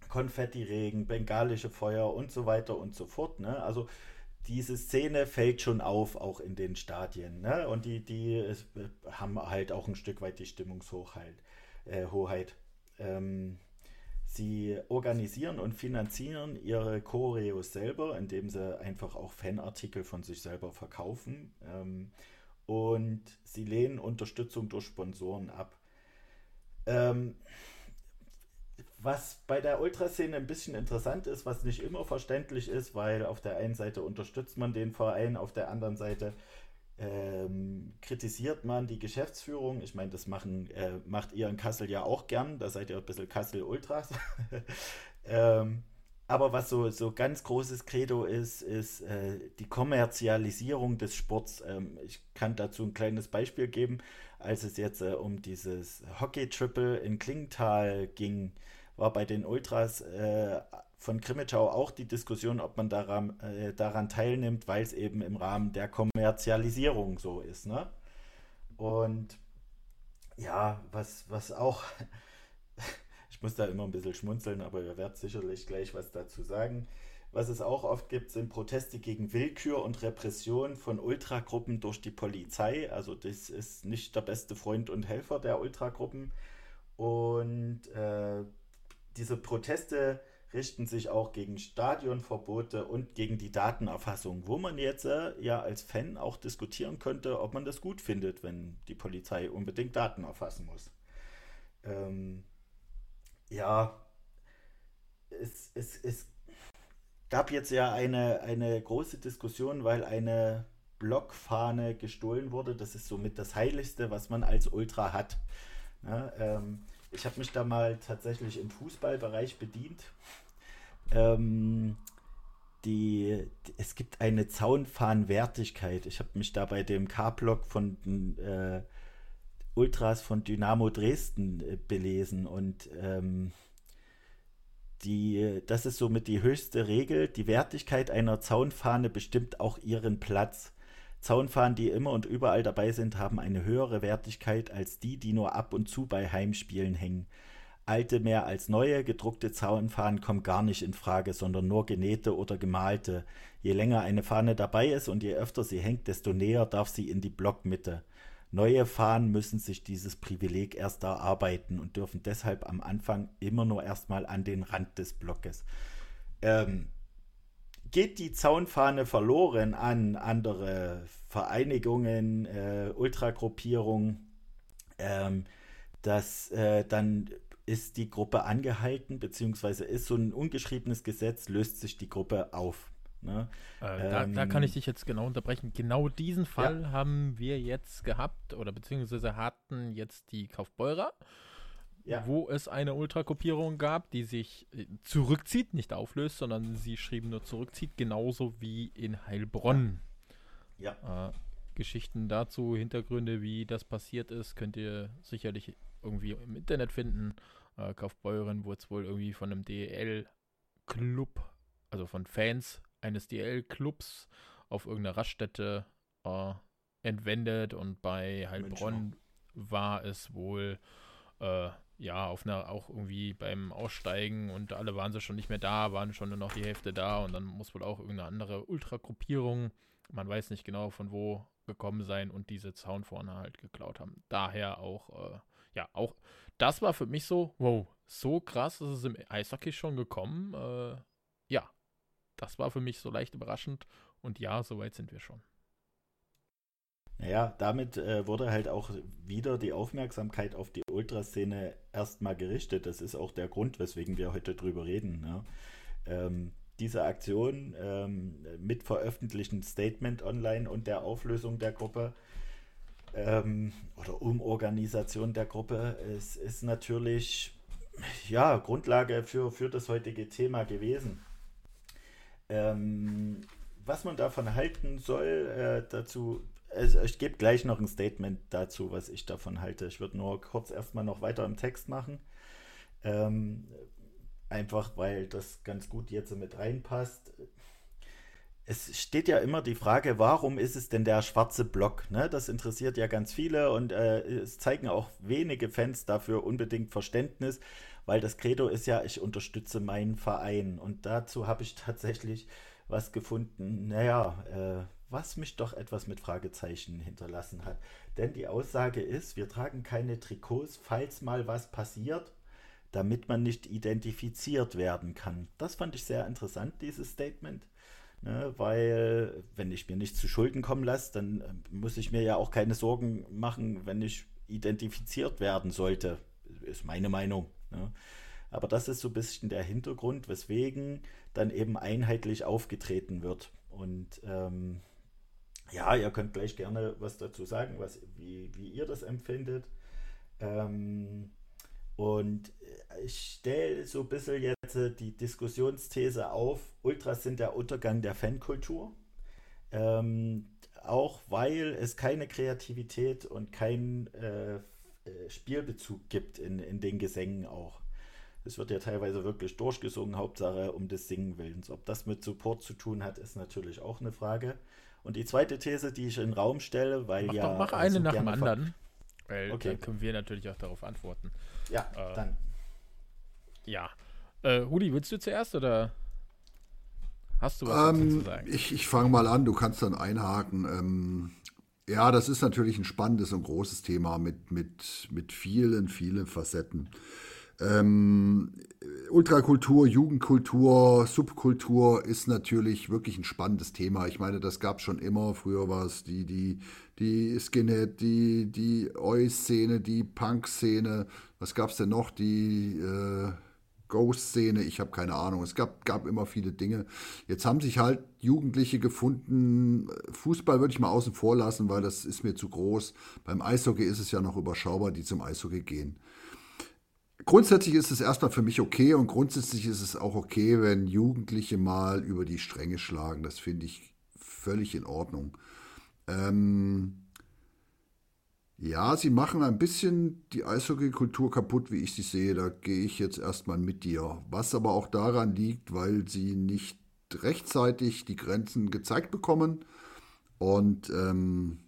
Konfettiregen, bengalische Feuer und so weiter und so fort. Ne? Also diese Szene fällt schon auf, auch in den Stadien. Ne? Und die, die es, äh, haben halt auch ein Stück weit die Stimmungshochheit. Äh, Hoheit. Ähm, sie organisieren und finanzieren ihre Choreos selber, indem sie einfach auch Fanartikel von sich selber verkaufen. Ähm, und sie lehnen Unterstützung durch Sponsoren ab. Ähm, was bei der Ultraszene ein bisschen interessant ist, was nicht immer verständlich ist, weil auf der einen Seite unterstützt man den Verein, auf der anderen Seite ähm, kritisiert man die Geschäftsführung. Ich meine, das machen, äh, macht ihr in Kassel ja auch gern, da seid ihr ein bisschen Kassel Ultras. ähm, aber was so, so ganz großes Credo ist, ist äh, die Kommerzialisierung des Sports. Ähm, ich kann dazu ein kleines Beispiel geben. Als es jetzt äh, um dieses Hockey-Triple in Klingenthal ging, war bei den Ultras äh, von Krimitschau auch die Diskussion, ob man daran, äh, daran teilnimmt, weil es eben im Rahmen der Kommerzialisierung so ist. Ne? Und ja, was, was auch ich muss da immer ein bisschen schmunzeln, aber ihr werdet sicherlich gleich was dazu sagen. Was es auch oft gibt, sind Proteste gegen Willkür und Repression von Ultragruppen durch die Polizei. Also das ist nicht der beste Freund und Helfer der Ultragruppen. Und äh, diese Proteste richten sich auch gegen Stadionverbote und gegen die Datenerfassung, wo man jetzt äh, ja als Fan auch diskutieren könnte, ob man das gut findet, wenn die Polizei unbedingt Daten erfassen muss. Ähm, ja, es, es, es, gab jetzt ja eine, eine große Diskussion, weil eine Blockfahne gestohlen wurde. Das ist somit das Heiligste, was man als Ultra hat. Ja, ähm, ich habe mich da mal tatsächlich im Fußballbereich bedient. Ähm, die, es gibt eine Zaunfahnenwertigkeit. Ich habe mich da bei dem K-Block von den äh, Ultras von Dynamo Dresden äh, belesen und ähm, die, das ist somit die höchste Regel. Die Wertigkeit einer Zaunfahne bestimmt auch ihren Platz. Zaunfahnen, die immer und überall dabei sind, haben eine höhere Wertigkeit als die, die nur ab und zu bei Heimspielen hängen. Alte mehr als neue, gedruckte Zaunfahnen kommen gar nicht in Frage, sondern nur genähte oder gemalte. Je länger eine Fahne dabei ist und je öfter sie hängt, desto näher darf sie in die Blockmitte. Neue Fahnen müssen sich dieses Privileg erst erarbeiten und dürfen deshalb am Anfang immer nur erstmal an den Rand des Blockes. Ähm, geht die Zaunfahne verloren an andere Vereinigungen, äh, Ultragruppierungen, ähm, das, äh, dann ist die Gruppe angehalten, beziehungsweise ist so ein ungeschriebenes Gesetz, löst sich die Gruppe auf. Ne? Äh, da, ähm, da, kann ich dich jetzt genau unterbrechen. Genau diesen Fall ja. haben wir jetzt gehabt oder beziehungsweise hatten jetzt die Kaufbeurer ja. wo es eine Ultrakopierung gab, die sich äh, zurückzieht, nicht auflöst, sondern sie schrieben nur zurückzieht, genauso wie in Heilbronn. Ja. Äh, Geschichten dazu, Hintergründe, wie das passiert ist, könnt ihr sicherlich irgendwie im Internet finden. Äh, Kaufbeuren wurde es wohl irgendwie von einem DL-Club, also von Fans eines DL-Clubs auf irgendeiner Raststätte äh, entwendet und bei Heilbronn war es wohl äh, ja, auf einer, auch irgendwie beim Aussteigen und alle waren sie schon nicht mehr da, waren schon nur noch die Hälfte da und dann muss wohl auch irgendeine andere Ultragruppierung, man weiß nicht genau von wo, gekommen sein und diese Zaun vorne halt geklaut haben. Daher auch, äh, ja, auch, das war für mich so, wow, so krass ist es im Eishockey schon gekommen. Äh, ja, das war für mich so leicht überraschend und ja, soweit sind wir schon. Naja, damit äh, wurde halt auch wieder die Aufmerksamkeit auf die Ultraszene erstmal gerichtet. Das ist auch der Grund, weswegen wir heute drüber reden. Ne? Ähm, diese Aktion ähm, mit veröffentlichten Statement online und der Auflösung der Gruppe ähm, oder Umorganisation der Gruppe ist, ist natürlich ja, Grundlage für, für das heutige Thema gewesen. Ähm, was man davon halten soll, äh, dazu also ich gebe gleich noch ein Statement dazu, was ich davon halte. Ich würde nur kurz erstmal noch weiter im Text machen. Ähm, einfach weil das ganz gut jetzt mit reinpasst. Es steht ja immer die Frage, warum ist es denn der schwarze Block? Ne? Das interessiert ja ganz viele und äh, es zeigen auch wenige Fans dafür unbedingt Verständnis, weil das Credo ist ja, ich unterstütze meinen Verein. Und dazu habe ich tatsächlich was gefunden. Naja, äh, was mich doch etwas mit Fragezeichen hinterlassen hat. Denn die Aussage ist, wir tragen keine Trikots, falls mal was passiert, damit man nicht identifiziert werden kann. Das fand ich sehr interessant, dieses Statement. Ne, weil, wenn ich mir nichts zu Schulden kommen lasse, dann äh, muss ich mir ja auch keine Sorgen machen, wenn ich identifiziert werden sollte. Ist meine Meinung. Ne? Aber das ist so ein bisschen der Hintergrund, weswegen dann eben einheitlich aufgetreten wird. Und ähm, ja, ihr könnt gleich gerne was dazu sagen, was, wie, wie ihr das empfindet. Ähm, und ich stelle so ein bisschen jetzt äh, die Diskussionsthese auf, Ultras sind der Untergang der Fankultur. Ähm, auch weil es keine Kreativität und keinen äh, äh, Spielbezug gibt in, in den Gesängen auch. Es wird ja teilweise wirklich durchgesungen, Hauptsache um des Singen willens. Ob das mit Support zu tun hat, ist natürlich auch eine Frage. Und die zweite These, die ich in den Raum stelle, weil mach ja. Doch, mach eine so nach dem anderen. Weil okay. dann können wir natürlich auch darauf antworten. Ja, äh, dann. Ja. Äh, Hudi, willst du zuerst oder hast du was ähm, zu sagen? Ich, ich fange mal an, du kannst dann einhaken. Ähm, ja, das ist natürlich ein spannendes und großes Thema mit, mit, mit vielen, vielen Facetten. Ähm, Ultrakultur, Jugendkultur, Subkultur ist natürlich wirklich ein spannendes Thema. Ich meine, das gab es schon immer. Früher war es die, die, die Skinhead, die, die Oi-Szene, die Punk-Szene. Was gab es denn noch? Die, äh, Ghost-Szene, ich habe keine Ahnung. Es gab, gab immer viele Dinge. Jetzt haben sich halt Jugendliche gefunden. Fußball würde ich mal außen vor lassen, weil das ist mir zu groß. Beim Eishockey ist es ja noch überschaubar, die zum Eishockey gehen. Grundsätzlich ist es erstmal für mich okay und grundsätzlich ist es auch okay, wenn Jugendliche mal über die Stränge schlagen. Das finde ich völlig in Ordnung. Ähm, ja, sie machen ein bisschen die Eishockey-Kultur kaputt, wie ich sie sehe. Da gehe ich jetzt erstmal mit dir. Was aber auch daran liegt, weil sie nicht rechtzeitig die Grenzen gezeigt bekommen und ähm,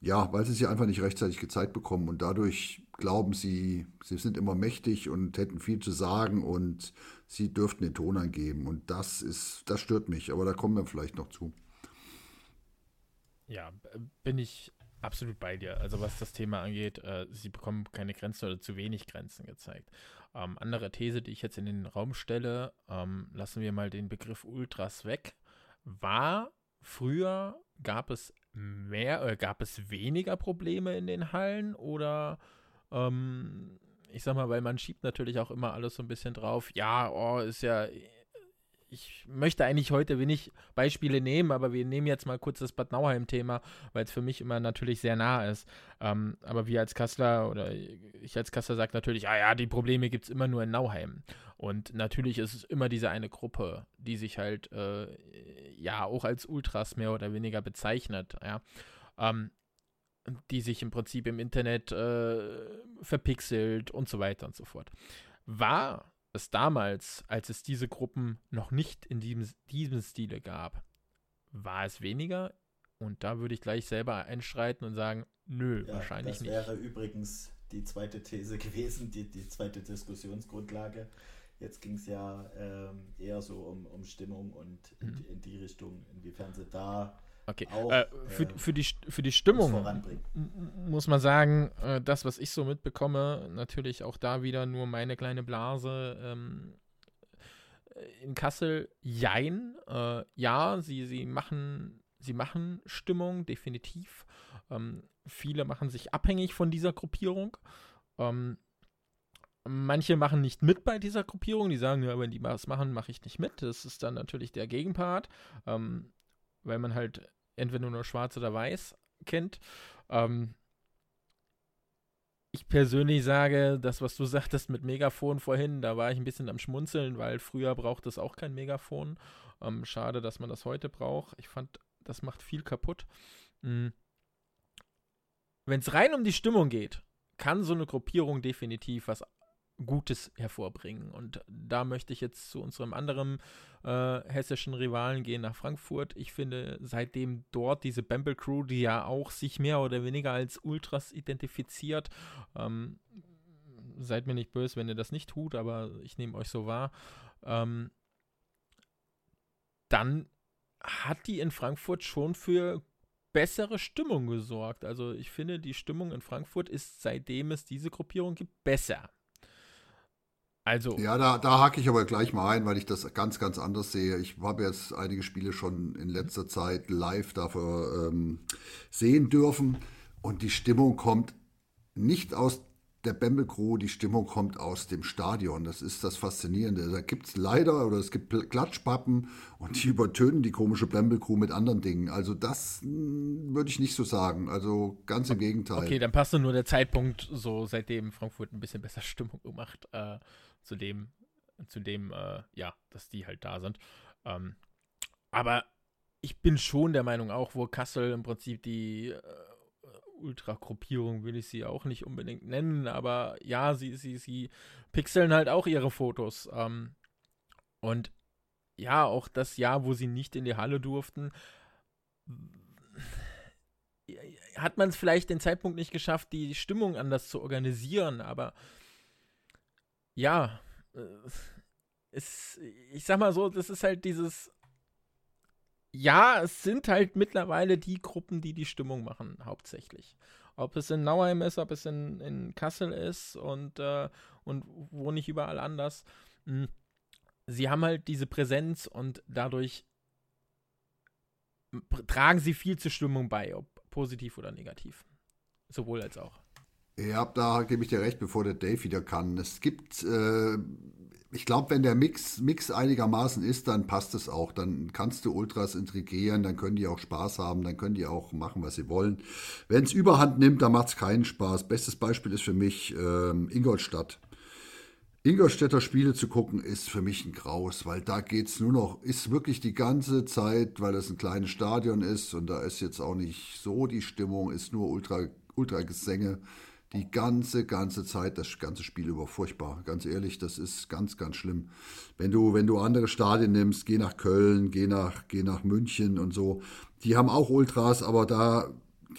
ja, weil sie sie einfach nicht rechtzeitig gezeigt bekommen und dadurch glauben sie, sie sind immer mächtig und hätten viel zu sagen und sie dürften den Ton angeben. Und das ist, das stört mich, aber da kommen wir vielleicht noch zu. Ja, bin ich absolut bei dir. Also was das Thema angeht, äh, sie bekommen keine Grenzen oder zu wenig Grenzen gezeigt. Ähm, andere These, die ich jetzt in den Raum stelle, ähm, lassen wir mal den Begriff Ultras weg. War früher, gab es mehr, äh, gab es weniger Probleme in den Hallen oder ähm, ich sag mal, weil man schiebt natürlich auch immer alles so ein bisschen drauf. Ja, oh, ist ja. Ich möchte eigentlich heute wenig Beispiele nehmen, aber wir nehmen jetzt mal kurz das Bad Nauheim-Thema, weil es für mich immer natürlich sehr nah ist. Ähm, aber wir als Kassler oder ich als Kassler sage natürlich, ah ja, die Probleme gibt es immer nur in Nauheim. Und natürlich ist es immer diese eine Gruppe, die sich halt äh, ja auch als Ultras mehr oder weniger bezeichnet. Ja. Ähm, die sich im Prinzip im Internet äh, verpixelt und so weiter und so fort. War es damals, als es diese Gruppen noch nicht in diesem, diesem Stile gab, war es weniger? Und da würde ich gleich selber einschreiten und sagen, nö, ja, wahrscheinlich nicht. Das wäre übrigens die zweite These gewesen, die, die zweite Diskussionsgrundlage. Jetzt ging es ja ähm, eher so um, um Stimmung und in, mhm. in die Richtung, inwiefern sie da Okay. Auch, äh, für, äh, für, die, für die Stimmung muss man sagen, äh, das, was ich so mitbekomme, natürlich auch da wieder nur meine kleine Blase. Ähm, in Kassel, jein. Äh, ja, sie, sie, machen, sie machen Stimmung, definitiv. Ähm, viele machen sich abhängig von dieser Gruppierung. Ähm, manche machen nicht mit bei dieser Gruppierung. Die sagen, ja, wenn die was machen, mache ich nicht mit. Das ist dann natürlich der Gegenpart. Ähm, weil man halt entweder nur schwarz oder weiß kennt. Ähm, ich persönlich sage, das, was du sagtest mit Megafon vorhin, da war ich ein bisschen am Schmunzeln, weil früher braucht es auch kein Megafon. Ähm, schade, dass man das heute braucht. Ich fand, das macht viel kaputt. Mhm. Wenn es rein um die Stimmung geht, kann so eine Gruppierung definitiv was Gutes hervorbringen. Und da möchte ich jetzt zu unserem anderen äh, hessischen Rivalen gehen, nach Frankfurt. Ich finde, seitdem dort diese Bamble Crew, die ja auch sich mehr oder weniger als Ultras identifiziert, ähm, seid mir nicht böse, wenn ihr das nicht tut, aber ich nehme euch so wahr, ähm, dann hat die in Frankfurt schon für bessere Stimmung gesorgt. Also ich finde, die Stimmung in Frankfurt ist, seitdem es diese Gruppierung gibt, besser. Also. Ja, da, da hake ich aber gleich mal ein, weil ich das ganz, ganz anders sehe. Ich habe jetzt einige Spiele schon in letzter Zeit live dafür ähm, sehen dürfen und die Stimmung kommt nicht aus der Crew, die Stimmung kommt aus dem Stadion. Das ist das Faszinierende. Da gibt es leider oder es gibt Klatschpappen und die übertönen die komische Crew mit anderen Dingen. Also das hm, würde ich nicht so sagen. Also ganz im Gegenteil. Okay, dann passt nur der Zeitpunkt, so seitdem Frankfurt ein bisschen besser Stimmung gemacht. Äh, zu dem, zu dem, äh, ja, dass die halt da sind. Ähm, aber ich bin schon der Meinung, auch wo Kassel im Prinzip die äh, Ultra-Gruppierung will ich sie auch nicht unbedingt nennen, aber ja, sie, sie, sie pixeln halt auch ihre Fotos. Ähm, und ja, auch das Jahr, wo sie nicht in die Halle durften, hat man es vielleicht den Zeitpunkt nicht geschafft, die Stimmung anders zu organisieren, aber ja, äh, es, ich sag mal so, das ist halt dieses. Ja, es sind halt mittlerweile die Gruppen, die die Stimmung machen, hauptsächlich. Ob es in Nauheim ist, ob es in, in Kassel ist und, äh, und wo nicht überall anders. Hm. Sie haben halt diese Präsenz und dadurch tragen sie viel zur Stimmung bei, ob positiv oder negativ. Sowohl als auch. Ja, da gebe ich dir recht, bevor der Dave wieder kann. Es gibt, äh, ich glaube, wenn der Mix, Mix einigermaßen ist, dann passt es auch. Dann kannst du Ultras intrigieren, dann können die auch Spaß haben, dann können die auch machen, was sie wollen. Wenn es Überhand nimmt, dann macht es keinen Spaß. Bestes Beispiel ist für mich ähm, Ingolstadt. Ingolstädter Spiele zu gucken, ist für mich ein Graus, weil da geht es nur noch, ist wirklich die ganze Zeit, weil es ein kleines Stadion ist und da ist jetzt auch nicht so die Stimmung, ist nur Ultra, Ultra-Gesänge die ganze, ganze Zeit, das ganze Spiel über furchtbar. Ganz ehrlich, das ist ganz, ganz schlimm. Wenn du, wenn du andere Stadien nimmst, geh nach Köln, geh nach, geh nach München und so, die haben auch Ultras, aber da,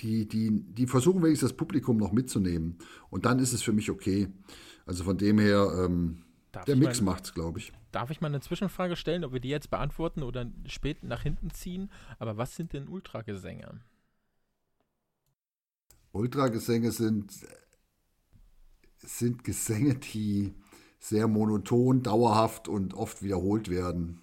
die, die, die versuchen wenigstens das Publikum noch mitzunehmen. Und dann ist es für mich okay. Also von dem her, ähm, der Mix mal, macht's, glaube ich. Darf ich mal eine Zwischenfrage stellen, ob wir die jetzt beantworten oder spät nach hinten ziehen? Aber was sind denn Ultragesänge? Ultragesänge sind, sind Gesänge, die sehr monoton, dauerhaft und oft wiederholt werden.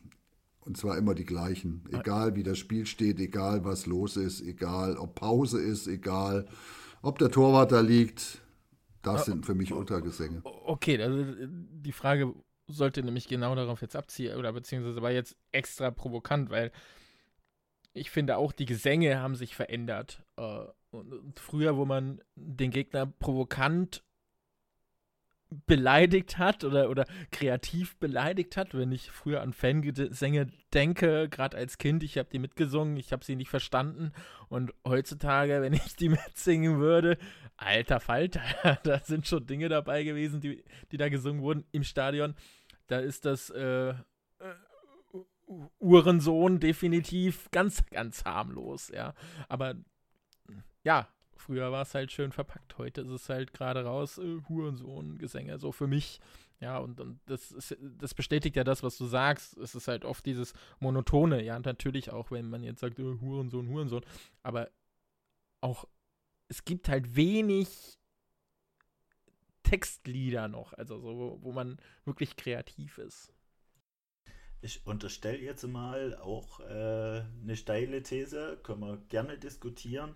Und zwar immer die gleichen. Egal wie das Spiel steht, egal was los ist, egal ob Pause ist, egal ob der Torwart da liegt. Das sind für mich Ultragesänge. Okay, also die Frage sollte nämlich genau darauf jetzt abziehen, oder beziehungsweise war jetzt extra provokant, weil ich finde auch, die Gesänge haben sich verändert. Äh, und früher, wo man den Gegner provokant beleidigt hat oder, oder kreativ beleidigt hat. Wenn ich früher an Fangesänge denke, gerade als Kind, ich habe die mitgesungen, ich habe sie nicht verstanden. Und heutzutage, wenn ich die mitsingen würde, alter Falter, da sind schon Dinge dabei gewesen, die, die da gesungen wurden im Stadion. Da ist das äh, äh, Uhrensohn definitiv ganz, ganz harmlos, ja. Aber ja, Früher war es halt schön verpackt, heute ist es halt gerade raus, äh, Hurensohn-Gesänge, so für mich. Ja, und, und das, ist, das bestätigt ja das, was du sagst. Es ist halt oft dieses Monotone, ja, und natürlich auch, wenn man jetzt sagt, äh, Hurensohn, Hurensohn, aber auch, es gibt halt wenig Textlieder noch, also so, wo, man wirklich kreativ ist. Ich unterstelle jetzt mal auch äh, eine steile These, können wir gerne diskutieren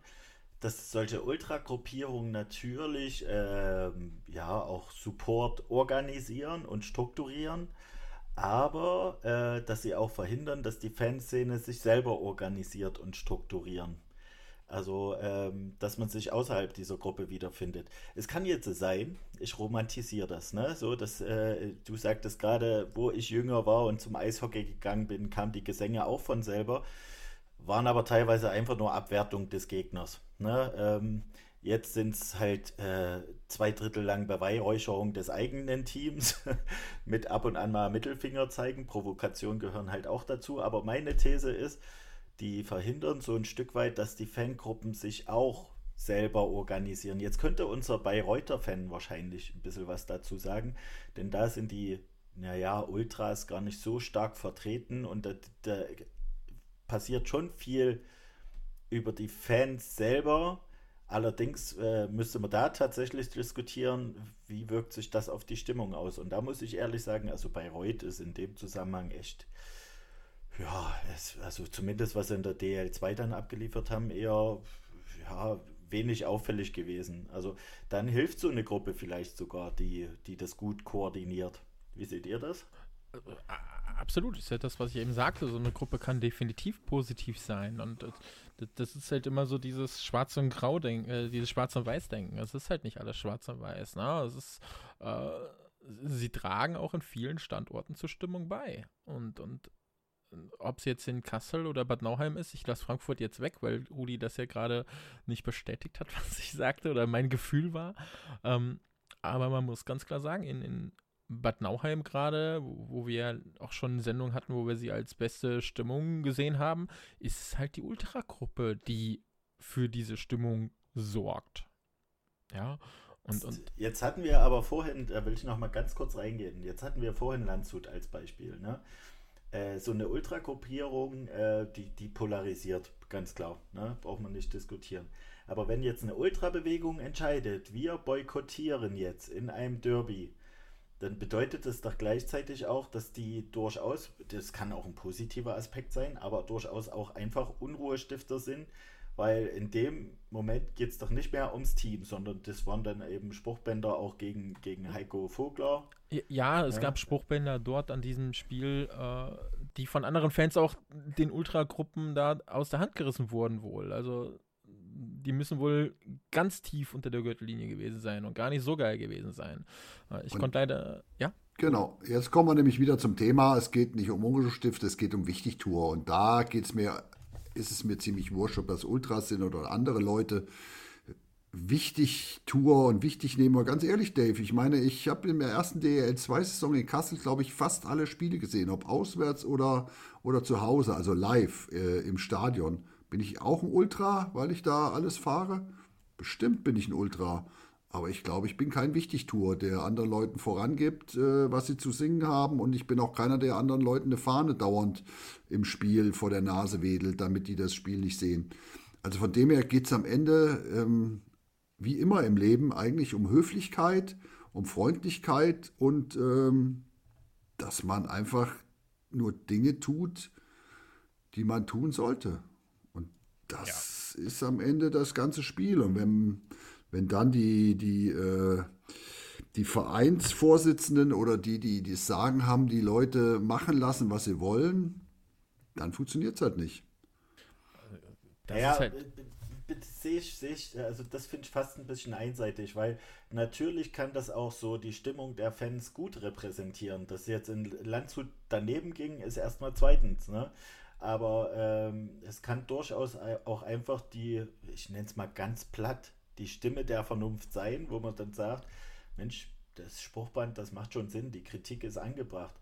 dass solche Ultragruppierungen natürlich ähm, ja auch Support organisieren und strukturieren, aber äh, dass sie auch verhindern, dass die Fanszene sich selber organisiert und strukturieren. Also, ähm, dass man sich außerhalb dieser Gruppe wiederfindet. Es kann jetzt sein, ich romantisiere das, ne? So, dass äh, du sagtest gerade, wo ich jünger war und zum Eishockey gegangen bin, kamen die Gesänge auch von selber waren aber teilweise einfach nur Abwertung des Gegners. Ne? Ähm, jetzt sind es halt äh, zwei Drittel lang Beweihräucherung des eigenen Teams mit ab und an mal Mittelfinger zeigen. Provokationen gehören halt auch dazu. Aber meine These ist, die verhindern so ein Stück weit, dass die Fangruppen sich auch selber organisieren. Jetzt könnte unser Bayreuther-Fan wahrscheinlich ein bisschen was dazu sagen, denn da sind die, naja, Ultras gar nicht so stark vertreten und da, da passiert schon viel über die Fans selber. Allerdings äh, müsste man da tatsächlich diskutieren, wie wirkt sich das auf die Stimmung aus. Und da muss ich ehrlich sagen, also Bayreuth ist in dem Zusammenhang echt, ja, es, also zumindest was sie in der DL2 dann abgeliefert haben, eher ja, wenig auffällig gewesen. Also dann hilft so eine Gruppe vielleicht sogar, die, die das gut koordiniert. Wie seht ihr das? Äh, absolut, ist ja das, was ich eben sagte. So eine Gruppe kann definitiv positiv sein. Und das, das ist halt immer so dieses Schwarz und Grau denken, äh, dieses Schwarz und Weiß denken. Es ist halt nicht alles Schwarz und Weiß. Ne? Es ist, äh, sie tragen auch in vielen Standorten zur Stimmung bei. Und, und ob es jetzt in Kassel oder Bad Nauheim ist, ich lasse Frankfurt jetzt weg, weil Rudi das ja gerade nicht bestätigt hat, was ich sagte oder mein Gefühl war. Ähm, aber man muss ganz klar sagen, in, in Bad Nauheim gerade, wo, wir auch schon eine Sendung hatten, wo wir sie als beste Stimmung gesehen haben, ist halt die Ultragruppe, die für diese Stimmung sorgt. Ja. Und, und Jetzt hatten wir aber vorhin, da will ich noch mal ganz kurz reingehen. Jetzt hatten wir vorhin Landshut als Beispiel. Ne? Äh, so eine Ultragruppierung, äh, die, die polarisiert, ganz klar. Ne? Braucht man nicht diskutieren. Aber wenn jetzt eine Ultrabewegung entscheidet, wir boykottieren jetzt in einem Derby dann bedeutet das doch gleichzeitig auch, dass die durchaus, das kann auch ein positiver Aspekt sein, aber durchaus auch einfach Unruhestifter sind, weil in dem Moment geht es doch nicht mehr ums Team, sondern das waren dann eben Spruchbänder auch gegen, gegen Heiko Vogler. Ja, es ja. gab Spruchbänder dort an diesem Spiel, äh, die von anderen Fans auch den Ultragruppen da aus der Hand gerissen wurden wohl. Also die müssen wohl ganz tief unter der Gürtellinie gewesen sein und gar nicht so geil gewesen sein. Äh, ich konnte leider, ja? Genau, jetzt kommen wir nämlich wieder zum Thema. Es geht nicht um Ungelstift, es geht um Wichtigtour. Und da geht es mir, ist es mir ziemlich wurscht, ob das Ultras sind oder andere Leute. Wichtigtour und wichtig nehmen wir ganz ehrlich, Dave. Ich meine, ich habe in der ersten DL2-Saison in Kassel, glaube ich, fast alle Spiele gesehen, ob auswärts oder, oder zu Hause, also live äh, im Stadion. Bin ich auch ein Ultra, weil ich da alles fahre? Bestimmt bin ich ein Ultra. Aber ich glaube, ich bin kein Wichtigtour, der anderen Leuten vorangibt, äh, was sie zu singen haben. Und ich bin auch keiner, der anderen Leuten eine Fahne dauernd im Spiel vor der Nase wedelt, damit die das Spiel nicht sehen. Also von dem her geht es am Ende, ähm, wie immer im Leben, eigentlich um Höflichkeit, um Freundlichkeit und ähm, dass man einfach nur Dinge tut, die man tun sollte. Das ja. ist am Ende das ganze Spiel. Und wenn wenn dann die, die, äh, die Vereinsvorsitzenden oder die, die das Sagen haben, die Leute machen lassen, was sie wollen, dann funktioniert es halt nicht. Das ja, halt sehe ich, sehe ich, also das finde ich fast ein bisschen einseitig, weil natürlich kann das auch so die Stimmung der Fans gut repräsentieren. Dass jetzt in Landshut daneben ging, ist erstmal zweitens, ne? Aber ähm, es kann durchaus auch einfach die, ich nenne es mal ganz platt, die Stimme der Vernunft sein, wo man dann sagt, Mensch, das Spruchband, das macht schon Sinn, die Kritik ist angebracht.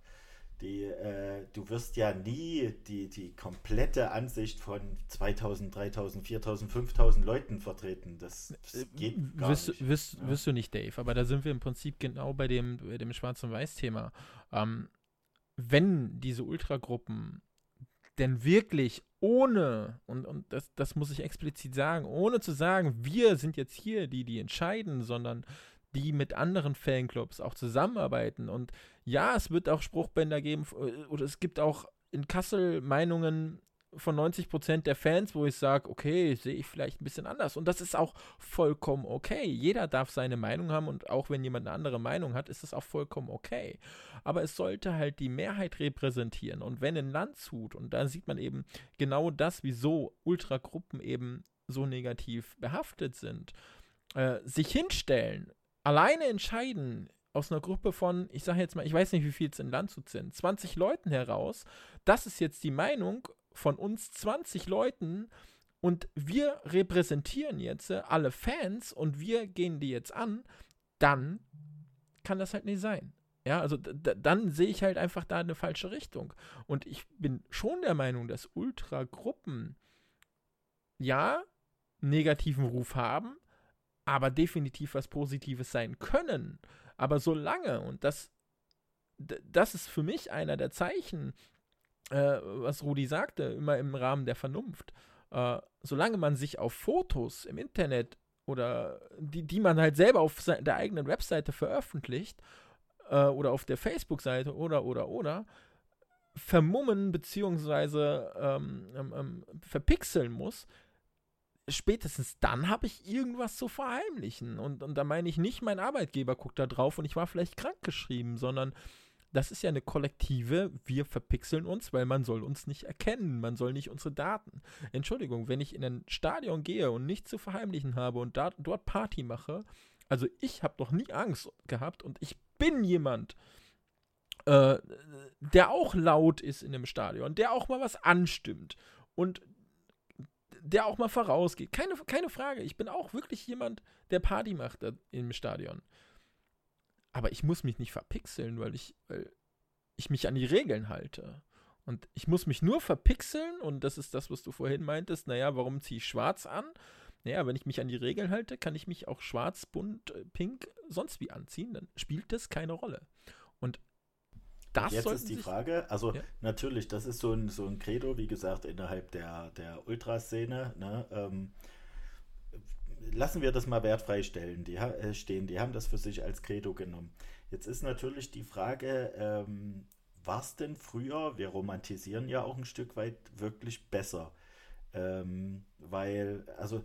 Die, äh, du wirst ja nie die, die komplette Ansicht von 2000, 3000, 4000, 5000 Leuten vertreten. Das, das äh, geht gar wirst, nicht. Wirst, ja. wirst du nicht, Dave. Aber da sind wir im Prinzip genau bei dem, bei dem Schwarz- und Weiß-Thema. Ähm, wenn diese Ultragruppen denn wirklich ohne, und, und das, das muss ich explizit sagen, ohne zu sagen, wir sind jetzt hier die, die entscheiden, sondern die mit anderen Fanclubs auch zusammenarbeiten. Und ja, es wird auch Spruchbänder geben, äh, oder es gibt auch in Kassel Meinungen, von 90 Prozent der Fans, wo ich sage, okay, sehe ich vielleicht ein bisschen anders. Und das ist auch vollkommen okay. Jeder darf seine Meinung haben und auch wenn jemand eine andere Meinung hat, ist das auch vollkommen okay. Aber es sollte halt die Mehrheit repräsentieren. Und wenn in Landshut, und da sieht man eben genau das, wieso Ultragruppen eben so negativ behaftet sind, äh, sich hinstellen, alleine entscheiden, aus einer Gruppe von, ich sage jetzt mal, ich weiß nicht, wie viel es in Landshut sind, 20 Leuten heraus, das ist jetzt die Meinung von uns 20 Leuten und wir repräsentieren jetzt alle Fans und wir gehen die jetzt an, dann kann das halt nicht sein. Ja, also dann sehe ich halt einfach da eine falsche Richtung. Und ich bin schon der Meinung, dass Ultragruppen ja negativen Ruf haben, aber definitiv was Positives sein können. Aber solange, und das, das ist für mich einer der Zeichen, äh, was Rudi sagte, immer im Rahmen der Vernunft. Äh, solange man sich auf Fotos im Internet oder die, die man halt selber auf der eigenen Webseite veröffentlicht äh, oder auf der Facebook-Seite oder oder oder vermummen bzw. Ähm, ähm, ähm, verpixeln muss, spätestens dann habe ich irgendwas zu verheimlichen. Und, und da meine ich nicht, mein Arbeitgeber guckt da drauf und ich war vielleicht krankgeschrieben, sondern das ist ja eine kollektive, wir verpixeln uns, weil man soll uns nicht erkennen, man soll nicht unsere Daten. Entschuldigung, wenn ich in ein Stadion gehe und nichts zu verheimlichen habe und da, dort Party mache, also ich habe doch nie Angst gehabt und ich bin jemand, äh, der auch laut ist in dem Stadion, der auch mal was anstimmt und der auch mal vorausgeht. Keine, keine Frage, ich bin auch wirklich jemand, der Party macht im Stadion. Aber ich muss mich nicht verpixeln, weil ich, weil ich mich an die Regeln halte. Und ich muss mich nur verpixeln, und das ist das, was du vorhin meintest, naja, warum ziehe ich schwarz an? Naja, wenn ich mich an die Regeln halte, kann ich mich auch schwarz, bunt, äh, pink, sonst wie anziehen, dann spielt das keine Rolle. Und das Jetzt ist die Frage, also ja. natürlich, das ist so ein, so ein Credo, wie gesagt, innerhalb der, der Ultraszene. Ne? Ähm, lassen wir das mal wertfrei stellen, die, äh, stehen. Die haben das für sich als Credo genommen. Jetzt ist natürlich die Frage, ähm, war es denn früher, wir romantisieren ja auch ein Stück weit, wirklich besser? Ähm, weil, also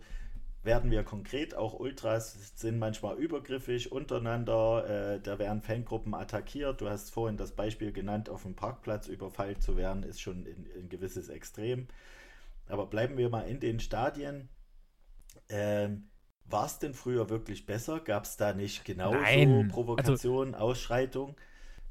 werden wir konkret, auch Ultras sind manchmal übergriffig untereinander, äh, da werden Fangruppen attackiert. Du hast vorhin das Beispiel genannt, auf dem Parkplatz überfallen zu werden, ist schon ein, ein gewisses Extrem. Aber bleiben wir mal in den Stadien. Ähm, war es denn früher wirklich besser? Gab es da nicht genauso Nein. Provokationen, also, Ausschreitungen?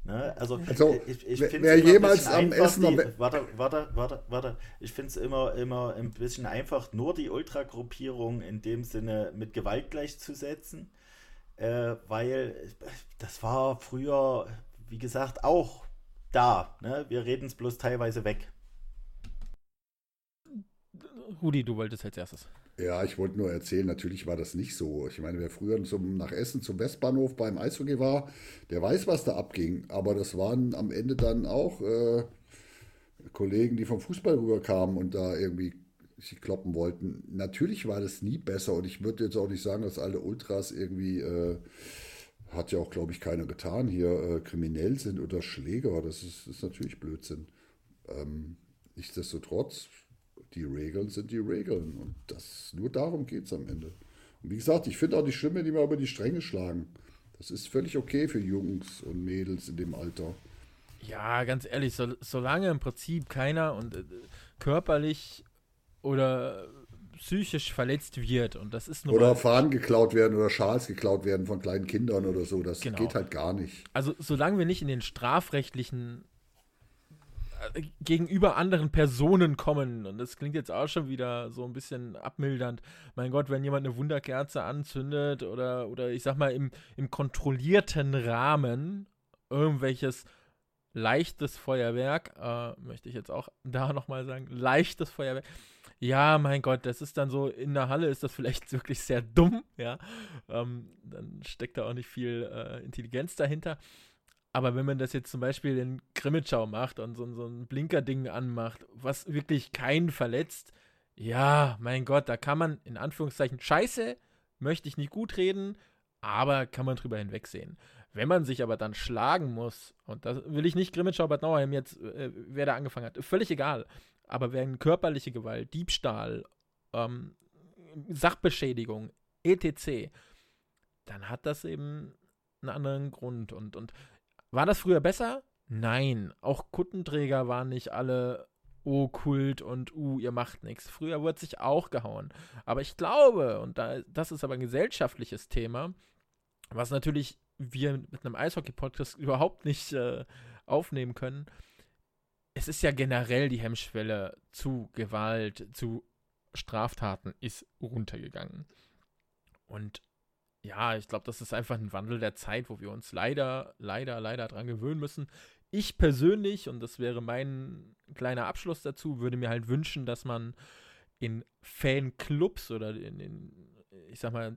Ne? Also, also ich, ich wer jemals am Essen die, warte, warte, warte, warte. Ich finde es immer, immer ein bisschen einfach, nur die Ultragruppierung in dem Sinne mit Gewalt gleichzusetzen, äh, weil das war früher, wie gesagt, auch da. Ne? Wir reden es bloß teilweise weg. Rudi, du wolltest als erstes. Ja, ich wollte nur erzählen, natürlich war das nicht so. Ich meine, wer früher zum, nach Essen zum Westbahnhof beim Eishockey war, der weiß, was da abging. Aber das waren am Ende dann auch äh, Kollegen, die vom Fußball rüberkamen und da irgendwie sich kloppen wollten. Natürlich war das nie besser und ich würde jetzt auch nicht sagen, dass alle Ultras irgendwie, äh, hat ja auch, glaube ich, keiner getan, hier äh, kriminell sind oder Schläger. Das ist, ist natürlich Blödsinn. Ähm, nichtsdestotrotz die Regeln sind die Regeln. Und das, nur darum geht es am Ende. Und wie gesagt, ich finde auch die Stimme, die mal über die Stränge schlagen. Das ist völlig okay für Jungs und Mädels in dem Alter. Ja, ganz ehrlich, so, solange im Prinzip keiner und äh, körperlich oder psychisch verletzt wird und das ist nur oder Fahnen geklaut werden oder Schals geklaut werden von kleinen Kindern oder so, das genau. geht halt gar nicht. Also solange wir nicht in den strafrechtlichen gegenüber anderen Personen kommen. Und das klingt jetzt auch schon wieder so ein bisschen abmildernd. Mein Gott, wenn jemand eine Wunderkerze anzündet oder, oder ich sag mal im, im kontrollierten Rahmen irgendwelches leichtes Feuerwerk, äh, möchte ich jetzt auch da nochmal sagen, leichtes Feuerwerk. Ja, mein Gott, das ist dann so, in der Halle ist das vielleicht wirklich sehr dumm, ja. Ähm, dann steckt da auch nicht viel äh, Intelligenz dahinter. Aber wenn man das jetzt zum Beispiel in Grimmitschau macht und so, so ein Blinker-Ding anmacht, was wirklich keinen verletzt, ja, mein Gott, da kann man in Anführungszeichen Scheiße, möchte ich nicht gut reden, aber kann man drüber hinwegsehen. Wenn man sich aber dann schlagen muss, und da will ich nicht Grimmitschau Bad Nauheim jetzt, äh, wer da angefangen hat, völlig egal. Aber wenn körperliche Gewalt, Diebstahl, ähm, Sachbeschädigung, etc., dann hat das eben einen anderen Grund. Und, und war das früher besser? Nein. Auch Kuttenträger waren nicht alle oh Kult und uh, ihr macht nichts. Früher wurde sich auch gehauen. Aber ich glaube, und da, das ist aber ein gesellschaftliches Thema, was natürlich wir mit einem Eishockey-Podcast überhaupt nicht äh, aufnehmen können. Es ist ja generell die Hemmschwelle zu Gewalt, zu Straftaten ist runtergegangen. Und ja, ich glaube, das ist einfach ein Wandel der Zeit, wo wir uns leider, leider, leider dran gewöhnen müssen. Ich persönlich, und das wäre mein kleiner Abschluss dazu, würde mir halt wünschen, dass man in Fanclubs oder in, in ich sag mal,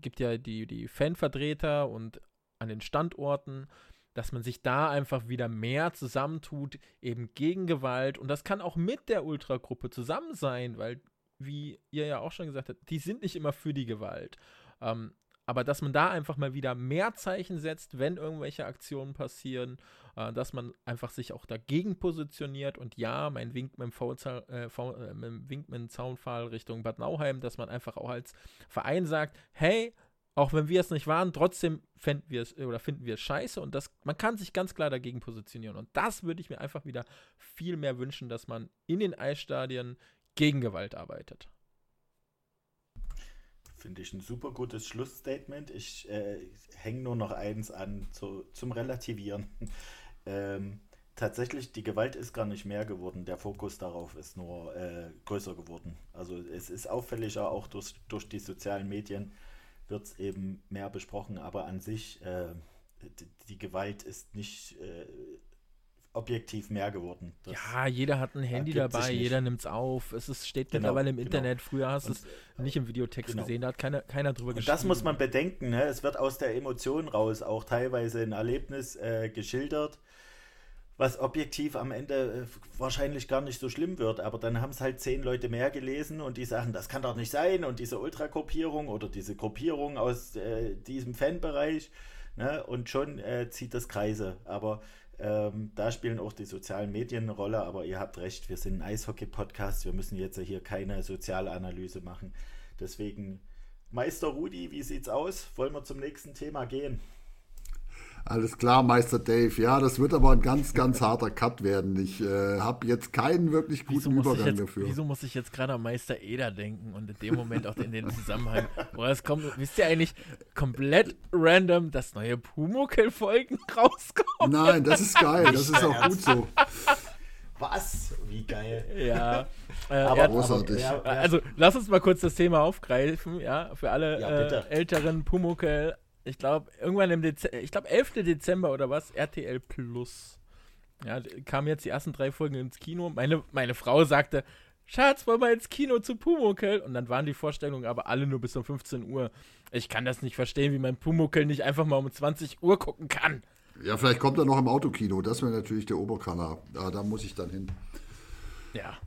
gibt ja die, die Fanvertreter und an den Standorten, dass man sich da einfach wieder mehr zusammentut, eben gegen Gewalt. Und das kann auch mit der Ultragruppe zusammen sein, weil, wie ihr ja auch schon gesagt habt, die sind nicht immer für die Gewalt. Ähm, aber dass man da einfach mal wieder mehr Zeichen setzt, wenn irgendwelche Aktionen passieren, äh, dass man einfach sich auch dagegen positioniert und ja, mein Wink mit dem, äh, äh, mit Wink mit dem Zaunpfahl Richtung Bad Nauheim, dass man einfach auch als Verein sagt, hey, auch wenn wir es nicht waren, trotzdem finden wir es oder finden wir es scheiße und das, man kann sich ganz klar dagegen positionieren. Und das würde ich mir einfach wieder viel mehr wünschen, dass man in den Eisstadien gegen Gewalt arbeitet. Finde ich ein super gutes Schlussstatement. Ich äh, hänge nur noch eins an zu, zum Relativieren. ähm, tatsächlich, die Gewalt ist gar nicht mehr geworden. Der Fokus darauf ist nur äh, größer geworden. Also es ist auffälliger, auch durch, durch die sozialen Medien wird es eben mehr besprochen, aber an sich, äh, die, die, Gewalt ist nicht äh, objektiv mehr geworden. Das ja, jeder hat ein Handy dabei, jeder nimmt es auf. Es ist, steht genau, mittlerweile im genau. Internet. Früher hast du es nicht im Videotext genau. gesehen, da hat keiner, keiner drüber geschrieben. Das muss man bedenken. Ne? Es wird aus der Emotion raus auch teilweise ein Erlebnis äh, geschildert, was objektiv am Ende äh, wahrscheinlich gar nicht so schlimm wird. Aber dann haben es halt zehn Leute mehr gelesen und die sagen, das kann doch nicht sein. Und diese Ultrakopierung oder diese Gruppierung aus äh, diesem Fanbereich. Ne? Und schon äh, zieht das Kreise. Aber Ähm, da spielen auch die sozialen Medien eine Rolle, aber ihr habt recht, wir sind ein Eishockey-Podcast, wir müssen jetzt hier keine Sozialanalyse machen. Deswegen, Meister Rudi, wie sieht's aus? Wollen wir zum nächsten Thema gehen? Alles klar, Meister Dave. Ja, das wird aber ein ganz, ganz harter Cut werden. Ich äh, habe jetzt keinen wirklich guten Übergang jetzt, dafür. Wieso muss ich jetzt gerade an Meister Eder denken und in dem Moment auch in den Zusammenhang, wo es kommt, wisst ihr eigentlich komplett random, dass neue Pumuckl-Folgen rauskommen? Nein, das ist geil. Das ist auch gut so. Was? Wie geil. Ja. Äh, aber großartig. Also, lass uns mal kurz das Thema aufgreifen, ja, für alle ja, äh, älteren Pumuckl ich glaube, irgendwann im Dezember, ich glaube 11. Dezember oder was, RTL Plus. Ja, kamen jetzt die ersten drei Folgen ins Kino. Meine, meine Frau sagte, Schatz, wollen wir ins Kino zu Pumuckel? Und dann waren die Vorstellungen aber alle nur bis um 15 Uhr. Ich kann das nicht verstehen, wie man Pumuckel nicht einfach mal um 20 Uhr gucken kann. Ja, vielleicht kommt er noch im Autokino. Das wäre natürlich der Oberkanal. Da, da muss ich dann hin. Ja.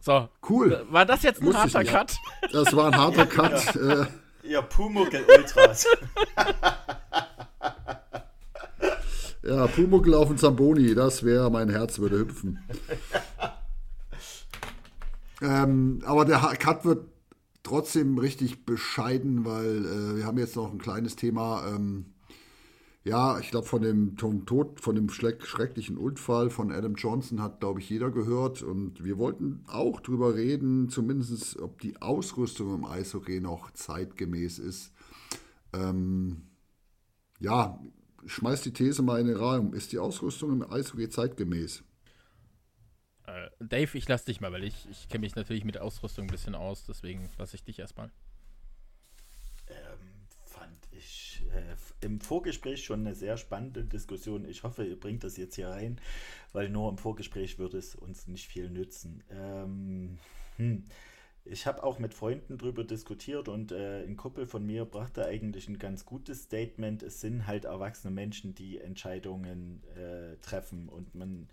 So. Cool. War das jetzt ein Muss harter Cut? Das war ein harter Cut. ja. Ihr Pumuckel Ultras. ja, Pumuckel auf dem Zamboni, das wäre mein Herz würde hüpfen. ähm, aber der Cut wird trotzdem richtig bescheiden, weil äh, wir haben jetzt noch ein kleines Thema. Ähm, ja, ich glaube, von dem Tod, von dem schrecklichen Unfall von Adam Johnson hat, glaube ich, jeder gehört. Und wir wollten auch drüber reden, zumindest, ob die Ausrüstung im Eishockey noch zeitgemäß ist. Ähm, ja, schmeiß die These mal in den Raum. Ist die Ausrüstung im Eishockey zeitgemäß? Äh, Dave, ich lasse dich mal, weil ich, ich kenne mich natürlich mit Ausrüstung ein bisschen aus. Deswegen lasse ich dich erstmal. äh, im Vorgespräch schon eine sehr spannende Diskussion. Ich hoffe, ihr bringt das jetzt hier rein, weil nur im Vorgespräch würde es uns nicht viel nützen. Ähm, hm. Ich habe auch mit Freunden darüber diskutiert und äh, ein Kumpel von mir brachte eigentlich ein ganz gutes Statement. Es sind halt erwachsene Menschen, die Entscheidungen äh, treffen und man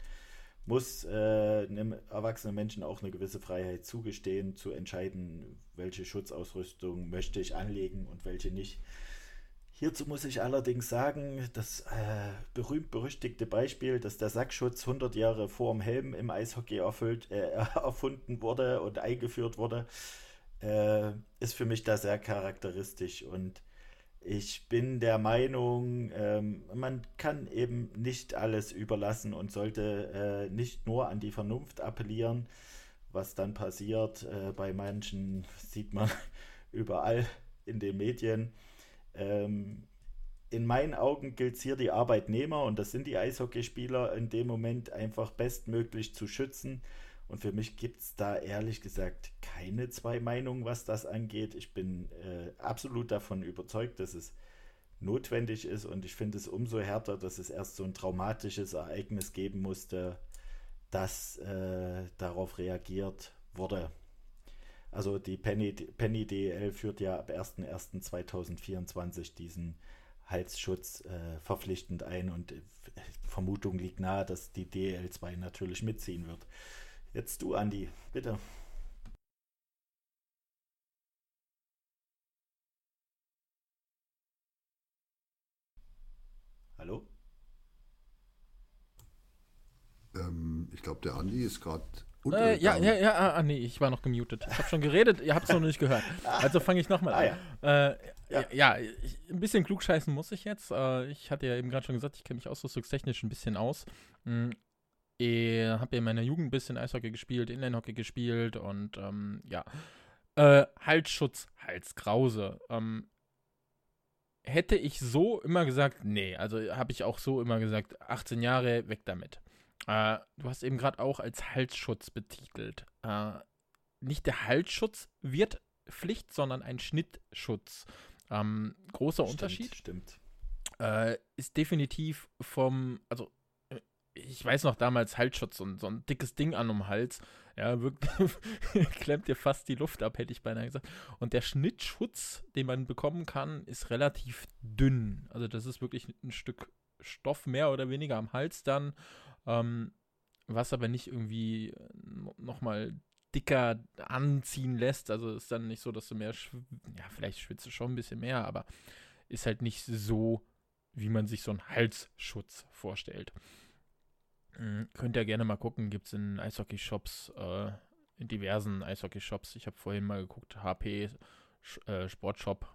muss äh, einem erwachsenen Menschen auch eine gewisse Freiheit zugestehen, zu entscheiden, welche Schutzausrüstung möchte ich anlegen und welche nicht. Hierzu muss ich allerdings sagen, das äh, berühmt-berüchtigte Beispiel, dass der Sackschutz 100 Jahre vor dem Helm im Eishockey erfüllt, äh, erfunden wurde und eingeführt wurde, äh, ist für mich da sehr charakteristisch. Und ich bin der Meinung, ähm, man kann eben nicht alles überlassen und sollte äh, nicht nur an die Vernunft appellieren. Was dann passiert, äh, bei manchen sieht man überall in den Medien ähm, in meinen Augen gilt es hier die Arbeitnehmer und das sind die Eishockeyspieler in dem Moment einfach bestmöglich zu schützen. Und für mich gibt es da ehrlich gesagt keine zwei Meinungen, was das angeht. Ich bin äh, absolut davon überzeugt, dass es notwendig ist und ich finde es umso härter, dass es erst so ein traumatisches Ereignis geben musste, dass äh, darauf reagiert wurde. Also die Penny, Penny DL führt ja ab 01.01.2024 diesen Halsschutz äh, verpflichtend ein und äh, Vermutung liegt nahe, dass die DL2 natürlich mitziehen wird. Jetzt du, Andi, bitte. Hallo? Ähm, ich glaube, der Andi ist gerade äh, ja, ja, ja, ah, ah, nee, ich war noch gemutet. Ich habe schon geredet, ihr habt es noch nicht gehört. Also fange ich nochmal an. Ah, ja. Äh, ja, ja ich, ein bisschen klugscheißen muss ich jetzt. Äh, ich hatte ja eben gerade schon gesagt, ich kenne mich ausrüstungstechnisch ein bisschen aus. Hm, ich habe ja in meiner Jugend ein bisschen Eishockey gespielt, Inlinehockey gespielt und ähm, ja. Äh, Halsschutz, Halskrause. Ähm, hätte ich so immer gesagt, nee, also habe ich auch so immer gesagt, 18 Jahre, weg damit. Äh, du hast eben gerade auch als Halsschutz betitelt. Äh, nicht der Halsschutz wird Pflicht, sondern ein Schnittschutz. Ähm, großer stimmt, Unterschied. Stimmt. Äh, ist definitiv vom, also äh, ich weiß noch damals Halsschutz und so ein dickes Ding an um Hals. Ja, wirklich klemmt dir fast die Luft ab, hätte ich beinahe gesagt. Und der Schnittschutz, den man bekommen kann, ist relativ dünn. Also das ist wirklich ein Stück Stoff mehr oder weniger am Hals dann ähm, was aber nicht irgendwie äh, nochmal dicker anziehen lässt. Also ist dann nicht so, dass du mehr, ja, vielleicht schwitzt du schon ein bisschen mehr, aber ist halt nicht so, wie man sich so einen Halsschutz vorstellt. Mhm, könnt ihr gerne mal gucken, gibt es in Eishockey-Shops, äh, in diversen Eishockey-Shops. Ich habe vorhin mal geguckt, HP äh, Sportshop,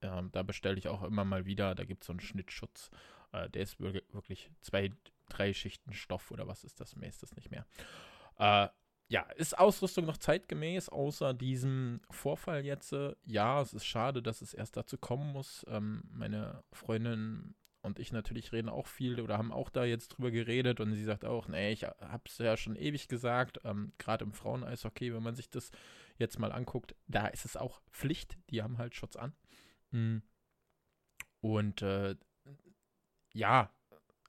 äh, da bestelle ich auch immer mal wieder, da gibt es so einen Schnittschutz. Äh, der ist wirklich zwei, drei Schichten Stoff oder was ist das? Mehr ist das nicht mehr. Äh, ja, ist Ausrüstung noch zeitgemäß, außer diesem Vorfall jetzt? Ja, es ist schade, dass es erst dazu kommen muss. Ähm, meine Freundin und ich natürlich reden auch viel oder haben auch da jetzt drüber geredet und sie sagt auch, nee, ich habe es ja schon ewig gesagt, ähm, gerade im Frauen-Eishockey, wenn man sich das jetzt mal anguckt, da ist es auch Pflicht, die haben halt Schutz an. Mhm. Und äh, ja,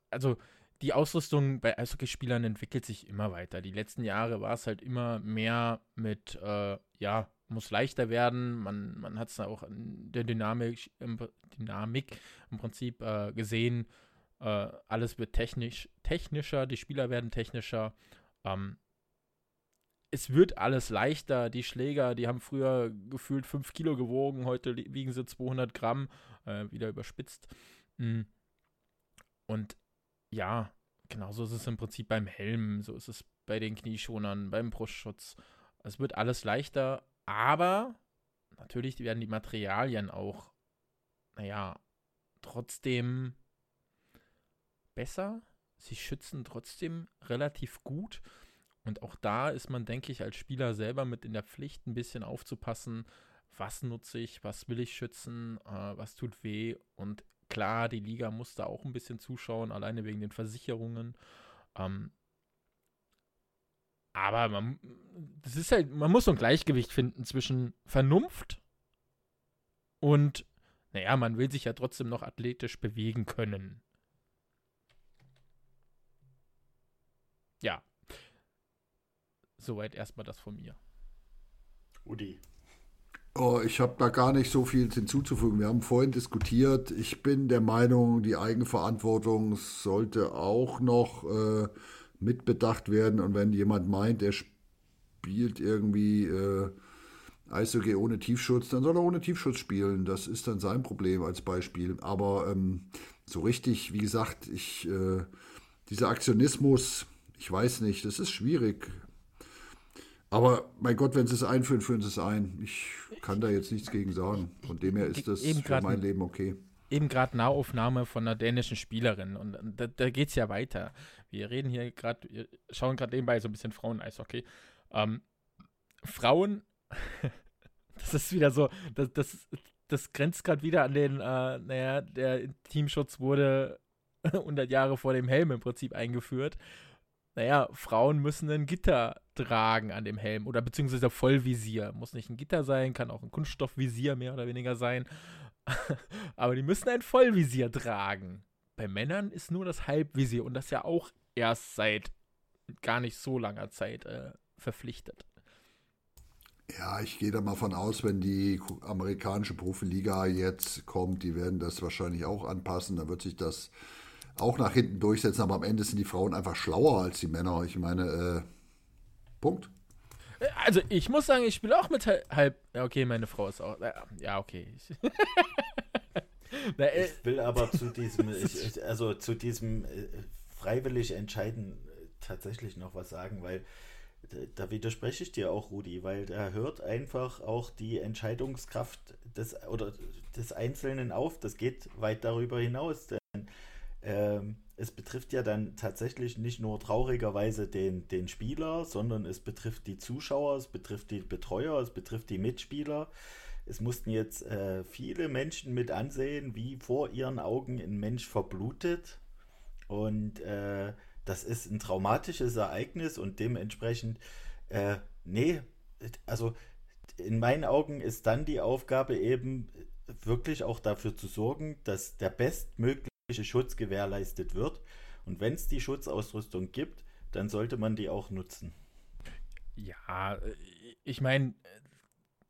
also die Ausrüstung bei Eishockeyspielern entwickelt sich immer weiter. Die letzten Jahre war es halt immer mehr mit, äh, ja, muss leichter werden. Man, man hat es auch in der Dynamik, im, Dynamik im Prinzip äh, gesehen. Äh, alles wird technisch, technischer, die Spieler werden technischer. Ähm, es wird alles leichter. Die Schläger, die haben früher gefühlt 5 Kilo gewogen, heute wiegen sie 200 Gramm, äh, wieder überspitzt. Mhm. Und ja, genauso ist es im Prinzip beim Helm, so ist es bei den Knieschonern, beim Brustschutz. Es wird alles leichter, aber natürlich werden die Materialien auch, naja, trotzdem besser. Sie schützen trotzdem relativ gut. Und auch da ist man, denke ich, als Spieler selber mit in der Pflicht, ein bisschen aufzupassen, was nutze ich, was will ich schützen, äh, was tut weh. Und Klar, die Liga muss da auch ein bisschen zuschauen, alleine wegen den Versicherungen. Ähm, aber man, das ist halt, man muss so ein Gleichgewicht finden zwischen Vernunft und, naja, man will sich ja trotzdem noch athletisch bewegen können. Ja. Soweit erstmal das von mir. Udi. Oh, ich habe da gar nicht so viel hinzuzufügen. Wir haben vorhin diskutiert. Ich bin der Meinung, die Eigenverantwortung sollte auch noch äh, mitbedacht werden. Und wenn jemand meint, er spielt irgendwie äh, Eishockey ohne Tiefschutz, dann soll er ohne Tiefschutz spielen. Das ist dann sein Problem als Beispiel. Aber ähm, so richtig, wie gesagt, ich, äh, dieser Aktionismus, ich weiß nicht, das ist schwierig. Aber mein Gott, wenn sie es einführen, führen sie es ein. Ich kann da jetzt nichts gegen sagen. Von dem her ist das für mein Leben okay. Eben gerade Nahaufnahme von einer dänischen Spielerin und da, da geht es ja weiter. Wir reden hier gerade, schauen gerade nebenbei so ein bisschen Frauen-Eishockey. Ähm, Frauen, das ist wieder so, das, das, das grenzt gerade wieder an den, äh, naja, der Teamschutz wurde 100 Jahre vor dem Helm im Prinzip eingeführt naja, Frauen müssen ein Gitter tragen an dem Helm oder beziehungsweise Vollvisier. Muss nicht ein Gitter sein, kann auch ein Kunststoffvisier mehr oder weniger sein. Aber die müssen ein Vollvisier tragen. Bei Männern ist nur das Halbvisier und das ja auch erst seit gar nicht so langer Zeit äh, verpflichtet. Ja, ich gehe da mal von aus, wenn die amerikanische Profiliga jetzt kommt, die werden das wahrscheinlich auch anpassen. Da wird sich das auch nach hinten durchsetzen, aber am Ende sind die Frauen einfach schlauer als die Männer. Ich meine, äh, Punkt. Also ich muss sagen, ich spiele auch mit halb. Okay, meine Frau ist auch. Ja, okay. Na, äh, ich will aber zu diesem, ich, also zu diesem äh, freiwillig entscheiden äh, tatsächlich noch was sagen, weil da widerspreche ich dir auch, Rudi, weil da hört einfach auch die Entscheidungskraft des oder des Einzelnen auf. Das geht weit darüber hinaus, ähm, es betrifft ja dann tatsächlich nicht nur traurigerweise den, den Spieler, sondern es betrifft die Zuschauer, es betrifft die Betreuer, es betrifft die Mitspieler. Es mussten jetzt äh, viele Menschen mit ansehen, wie vor ihren Augen ein Mensch verblutet. Und äh, das ist ein traumatisches Ereignis und dementsprechend, äh, nee, also in meinen Augen ist dann die Aufgabe eben wirklich auch dafür zu sorgen, dass der bestmögliche Schutz gewährleistet wird. Und wenn es die Schutzausrüstung gibt, dann sollte man die auch nutzen. Ja, ich meine,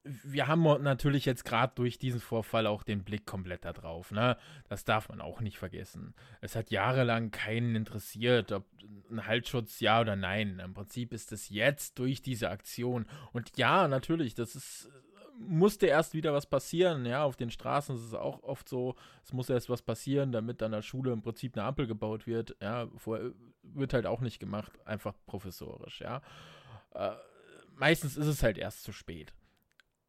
wir haben natürlich jetzt gerade durch diesen Vorfall auch den Blick komplett da drauf. Ne? Das darf man auch nicht vergessen. Es hat jahrelang keinen interessiert, ob ein Halsschutz ja oder nein. Im Prinzip ist es jetzt durch diese Aktion. Und ja, natürlich, das ist musste erst wieder was passieren. Ja, auf den Straßen ist es auch oft so, es muss erst was passieren, damit an der Schule im Prinzip eine Ampel gebaut wird. Ja, vorher wird halt auch nicht gemacht, einfach professorisch. Ja, äh, meistens ist es halt erst zu spät.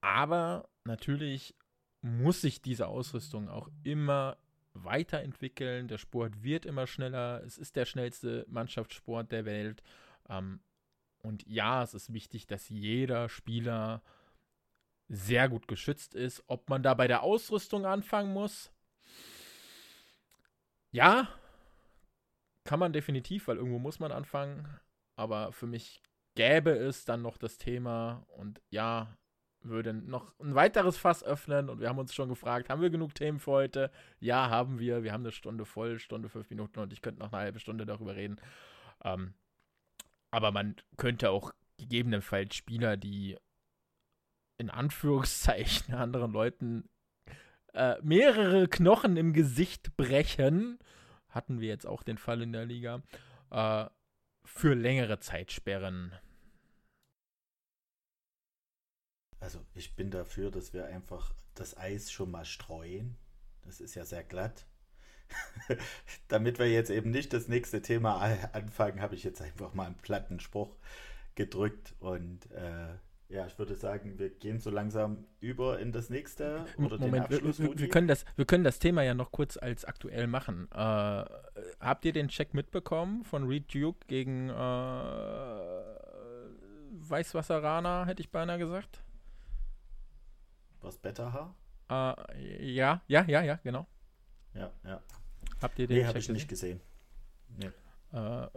Aber natürlich muss sich diese Ausrüstung auch immer weiterentwickeln. Der Sport wird immer schneller. Es ist der schnellste Mannschaftssport der Welt. Ähm, und ja, es ist wichtig, dass jeder Spieler sehr gut geschützt ist. Ob man da bei der Ausrüstung anfangen muss? Ja, kann man definitiv, weil irgendwo muss man anfangen. Aber für mich gäbe es dann noch das Thema und ja, würde noch ein weiteres Fass öffnen und wir haben uns schon gefragt, haben wir genug Themen für heute? Ja, haben wir. Wir haben eine Stunde voll, Stunde fünf Minuten und ich könnte noch eine halbe Stunde darüber reden. Ähm, aber man könnte auch gegebenenfalls Spieler, die in Anführungszeichen anderen Leuten äh, mehrere Knochen im Gesicht brechen, hatten wir jetzt auch den Fall in der Liga, äh, für längere Zeit sperren. Also ich bin dafür, dass wir einfach das Eis schon mal streuen. Das ist ja sehr glatt. Damit wir jetzt eben nicht das nächste Thema anfangen, habe ich jetzt einfach mal einen platten Spruch gedrückt und äh, ja, ich würde sagen, wir gehen so langsam über in das nächste oder Moment, den Abschluss. Wir, wir, können das, wir können das Thema ja noch kurz als aktuell machen. Äh, habt ihr den Check mitbekommen von Reed Duke gegen äh, Weißwasserrana, hätte ich beinahe gesagt? Was Betterhaar? Äh, ja, ja, ja, ja, genau. Ja, ja. Habt ihr den nee, habe ich nicht gesehen. Nee. Äh,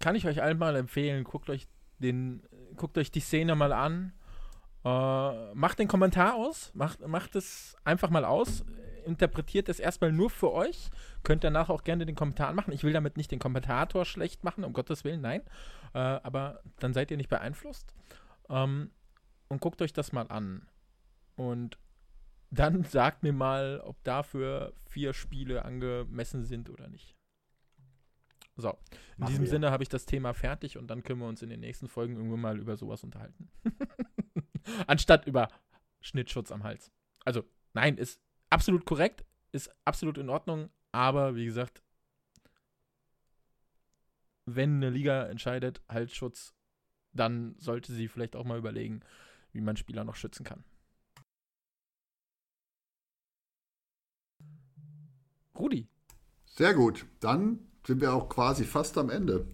kann ich euch allen mal empfehlen, guckt euch den, guckt euch die Szene mal an. Äh, macht den Kommentar aus, macht, macht es einfach mal aus, interpretiert es erstmal nur für euch. Könnt danach auch gerne den Kommentar machen. Ich will damit nicht den Kommentator schlecht machen, um Gottes Willen, nein. Äh, aber dann seid ihr nicht beeinflusst. Ähm, und guckt euch das mal an. Und dann sagt mir mal, ob dafür vier Spiele angemessen sind oder nicht. So, in Machen diesem wir. Sinne habe ich das Thema fertig und dann können wir uns in den nächsten Folgen irgendwann mal über sowas unterhalten. Anstatt über Schnittschutz am Hals. Also, nein, ist absolut korrekt, ist absolut in Ordnung, aber wie gesagt, wenn eine Liga entscheidet, Halsschutz, dann sollte sie vielleicht auch mal überlegen, wie man Spieler noch schützen kann. Rudi. Sehr gut. Dann sind wir auch quasi fast am Ende.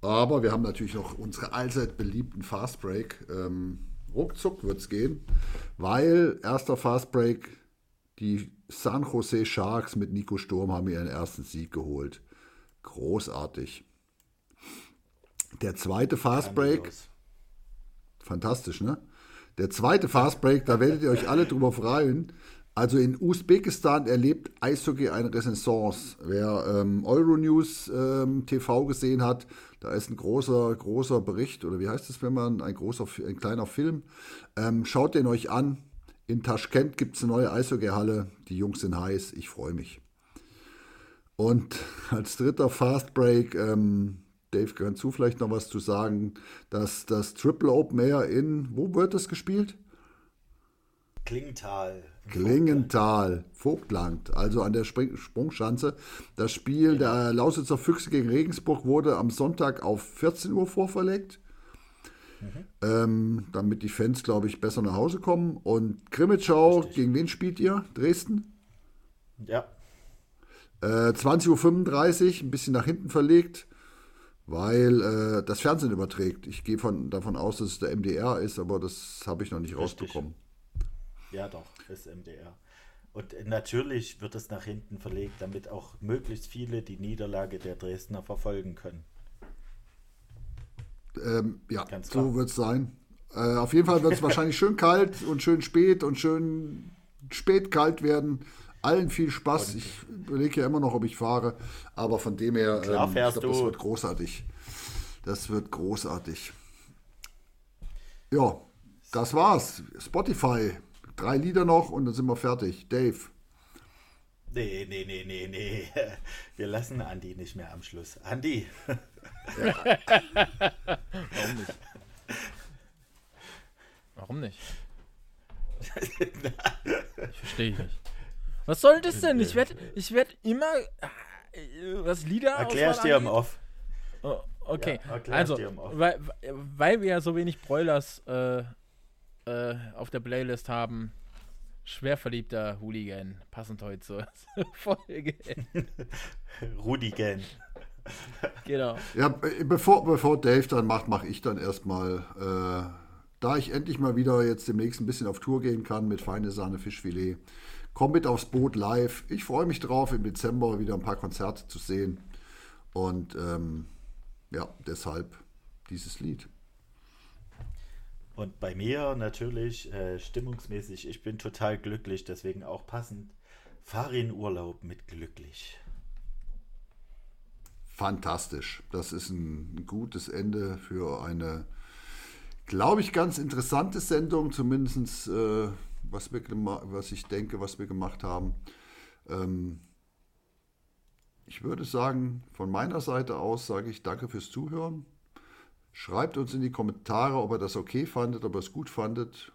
Aber wir haben natürlich noch unsere allzeit beliebten Fast Break. Ähm, ruckzuck wird es gehen, weil erster Fast Break, die San Jose Sharks mit Nico Sturm haben ihren ersten Sieg geholt. Großartig. Der zweite Fast Break, fantastisch, ne? Der zweite Fast Break, da werdet ihr euch alle drüber freuen. Also in Usbekistan erlebt Eishockey eine Renaissance. Wer ähm, Euronews ähm, TV gesehen hat, da ist ein großer, großer Bericht, oder wie heißt es, wenn man, ein großer, ein kleiner Film. Ähm, schaut den euch an. In Taschkent gibt es eine neue Eishockeyhalle. Die Jungs sind heiß. Ich freue mich. Und als dritter Fast Break, ähm, Dave, kannst du vielleicht noch was zu sagen, dass das Triple Open Air in, wo wird das gespielt? Klingenthal. Klingenthal, Vogtland, also an der Spring Sprungschanze. Das Spiel der Lausitzer Füchse gegen Regensburg wurde am Sonntag auf 14 Uhr vorverlegt, mhm. ähm, damit die Fans, glaube ich, besser nach Hause kommen. Und Grimmitschau, Richtig. gegen wen spielt ihr? Dresden? Ja. Äh, 20.35 Uhr, ein bisschen nach hinten verlegt, weil äh, das Fernsehen überträgt. Ich gehe davon aus, dass es der MDR ist, aber das habe ich noch nicht Richtig. rausbekommen. Ja, doch, ist MDR. Und natürlich wird es nach hinten verlegt, damit auch möglichst viele die Niederlage der Dresdner verfolgen können. Ähm, ja, so wird es sein. Äh, auf jeden Fall wird es wahrscheinlich schön kalt und schön spät und schön spät kalt werden. Allen viel Spaß. Und ich überlege ja immer noch, ob ich fahre. Aber von dem her, ähm, ich glaube, das wird großartig. Das wird großartig. Ja, das war's. Spotify. Drei Lieder noch und dann sind wir fertig. Dave. Nee, nee, nee, nee, nee. Wir lassen Andi nicht mehr am Schluss. Andi. Ja. Warum nicht? Warum nicht? ich verstehe ich nicht. Was soll das denn? Ich werde ich werd immer äh, was Lieder Erklär ich dir im Off. Oh, okay, Ja, also, dir im Off. weil, weil wir ja so wenig Broilers äh, äh, auf der Playlist haben, schwer verliebter Hooligan, passend heute zur Folge. Rudi Gan. genau. Ja, be- bevor, bevor Dave dann macht, mache ich dann erstmal, äh, da ich endlich mal wieder jetzt demnächst ein bisschen auf Tour gehen kann mit feine Sahne Fischfilet. Komm mit aufs Boot live. Ich freue mich drauf, im Dezember wieder ein paar Konzerte zu sehen. Und ähm, ja, deshalb dieses Lied. Und bei mir natürlich äh, stimmungsmäßig, ich bin total glücklich, deswegen auch passend. Fahre in Urlaub mit glücklich. Fantastisch. Das ist ein gutes Ende für eine, glaube ich, ganz interessante Sendung, zumindest äh, was, wir was ich denke, was wir gemacht haben. Ähm, ich würde sagen, von meiner Seite aus sage ich danke fürs Zuhören. Schreibt uns in die Kommentare, ob ihr das okay fandet, ob ihr es gut fandet.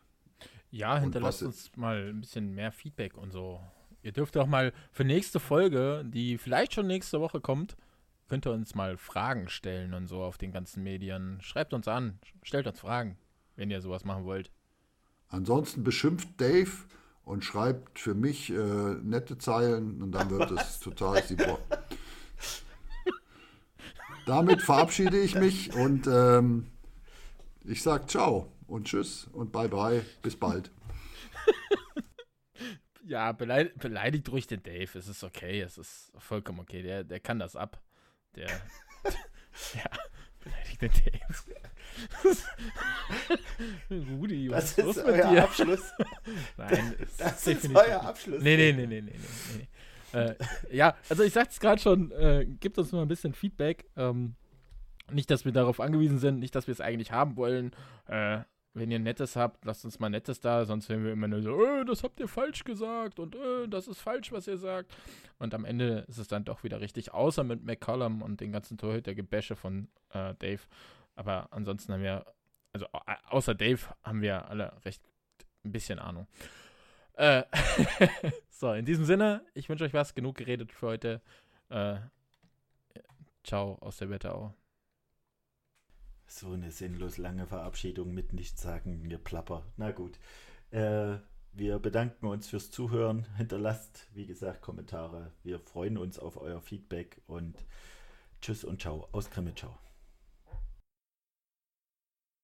Ja, hinterlasst uns mal ein bisschen mehr Feedback und so. Ihr dürft auch mal für nächste Folge, die vielleicht schon nächste Woche kommt, könnt ihr uns mal Fragen stellen und so auf den ganzen Medien. Schreibt uns an, stellt uns Fragen, wenn ihr sowas machen wollt. Ansonsten beschimpft Dave und schreibt für mich äh, nette Zeilen und dann wird es total super. Damit verabschiede ich mich und ähm, ich sage ciao und tschüss und bye bye. Bis bald. Ja, beleidigt, beleidigt ruhig den Dave. Es ist okay, es ist vollkommen okay. Der, der kann das ab. Der. ja, beleidigt den Dave. Rudi, was Das ist los ist mit dir? Abschluss. Nein, ist Das ist definitiv euer. Abschluss. Nee, nee, nee, nee, nee, nee. nee. Äh, ja, also ich sag's gerade schon, äh, gibt uns mal ein bisschen Feedback. Ähm, nicht, dass wir darauf angewiesen sind, nicht, dass wir es eigentlich haben wollen. Äh, wenn ihr Nettes habt, lasst uns mal Nettes da, sonst hören wir immer nur so, äh, das habt ihr falsch gesagt und äh, das ist falsch, was ihr sagt. Und am Ende ist es dann doch wieder richtig, außer mit McCollum und den ganzen Torhüter-Gebäsche von äh, Dave. Aber ansonsten haben wir, also au- außer Dave haben wir alle recht ein bisschen Ahnung. Äh, so, in diesem Sinne, ich wünsche euch was, genug geredet für heute. Äh, ciao aus der Wetterau. So eine sinnlos lange Verabschiedung mit Nichtsagen, Geplapper. Na gut. Äh, wir bedanken uns fürs Zuhören. Hinterlasst, wie gesagt, Kommentare. Wir freuen uns auf euer Feedback und tschüss und ciao. Aus Krimitschau.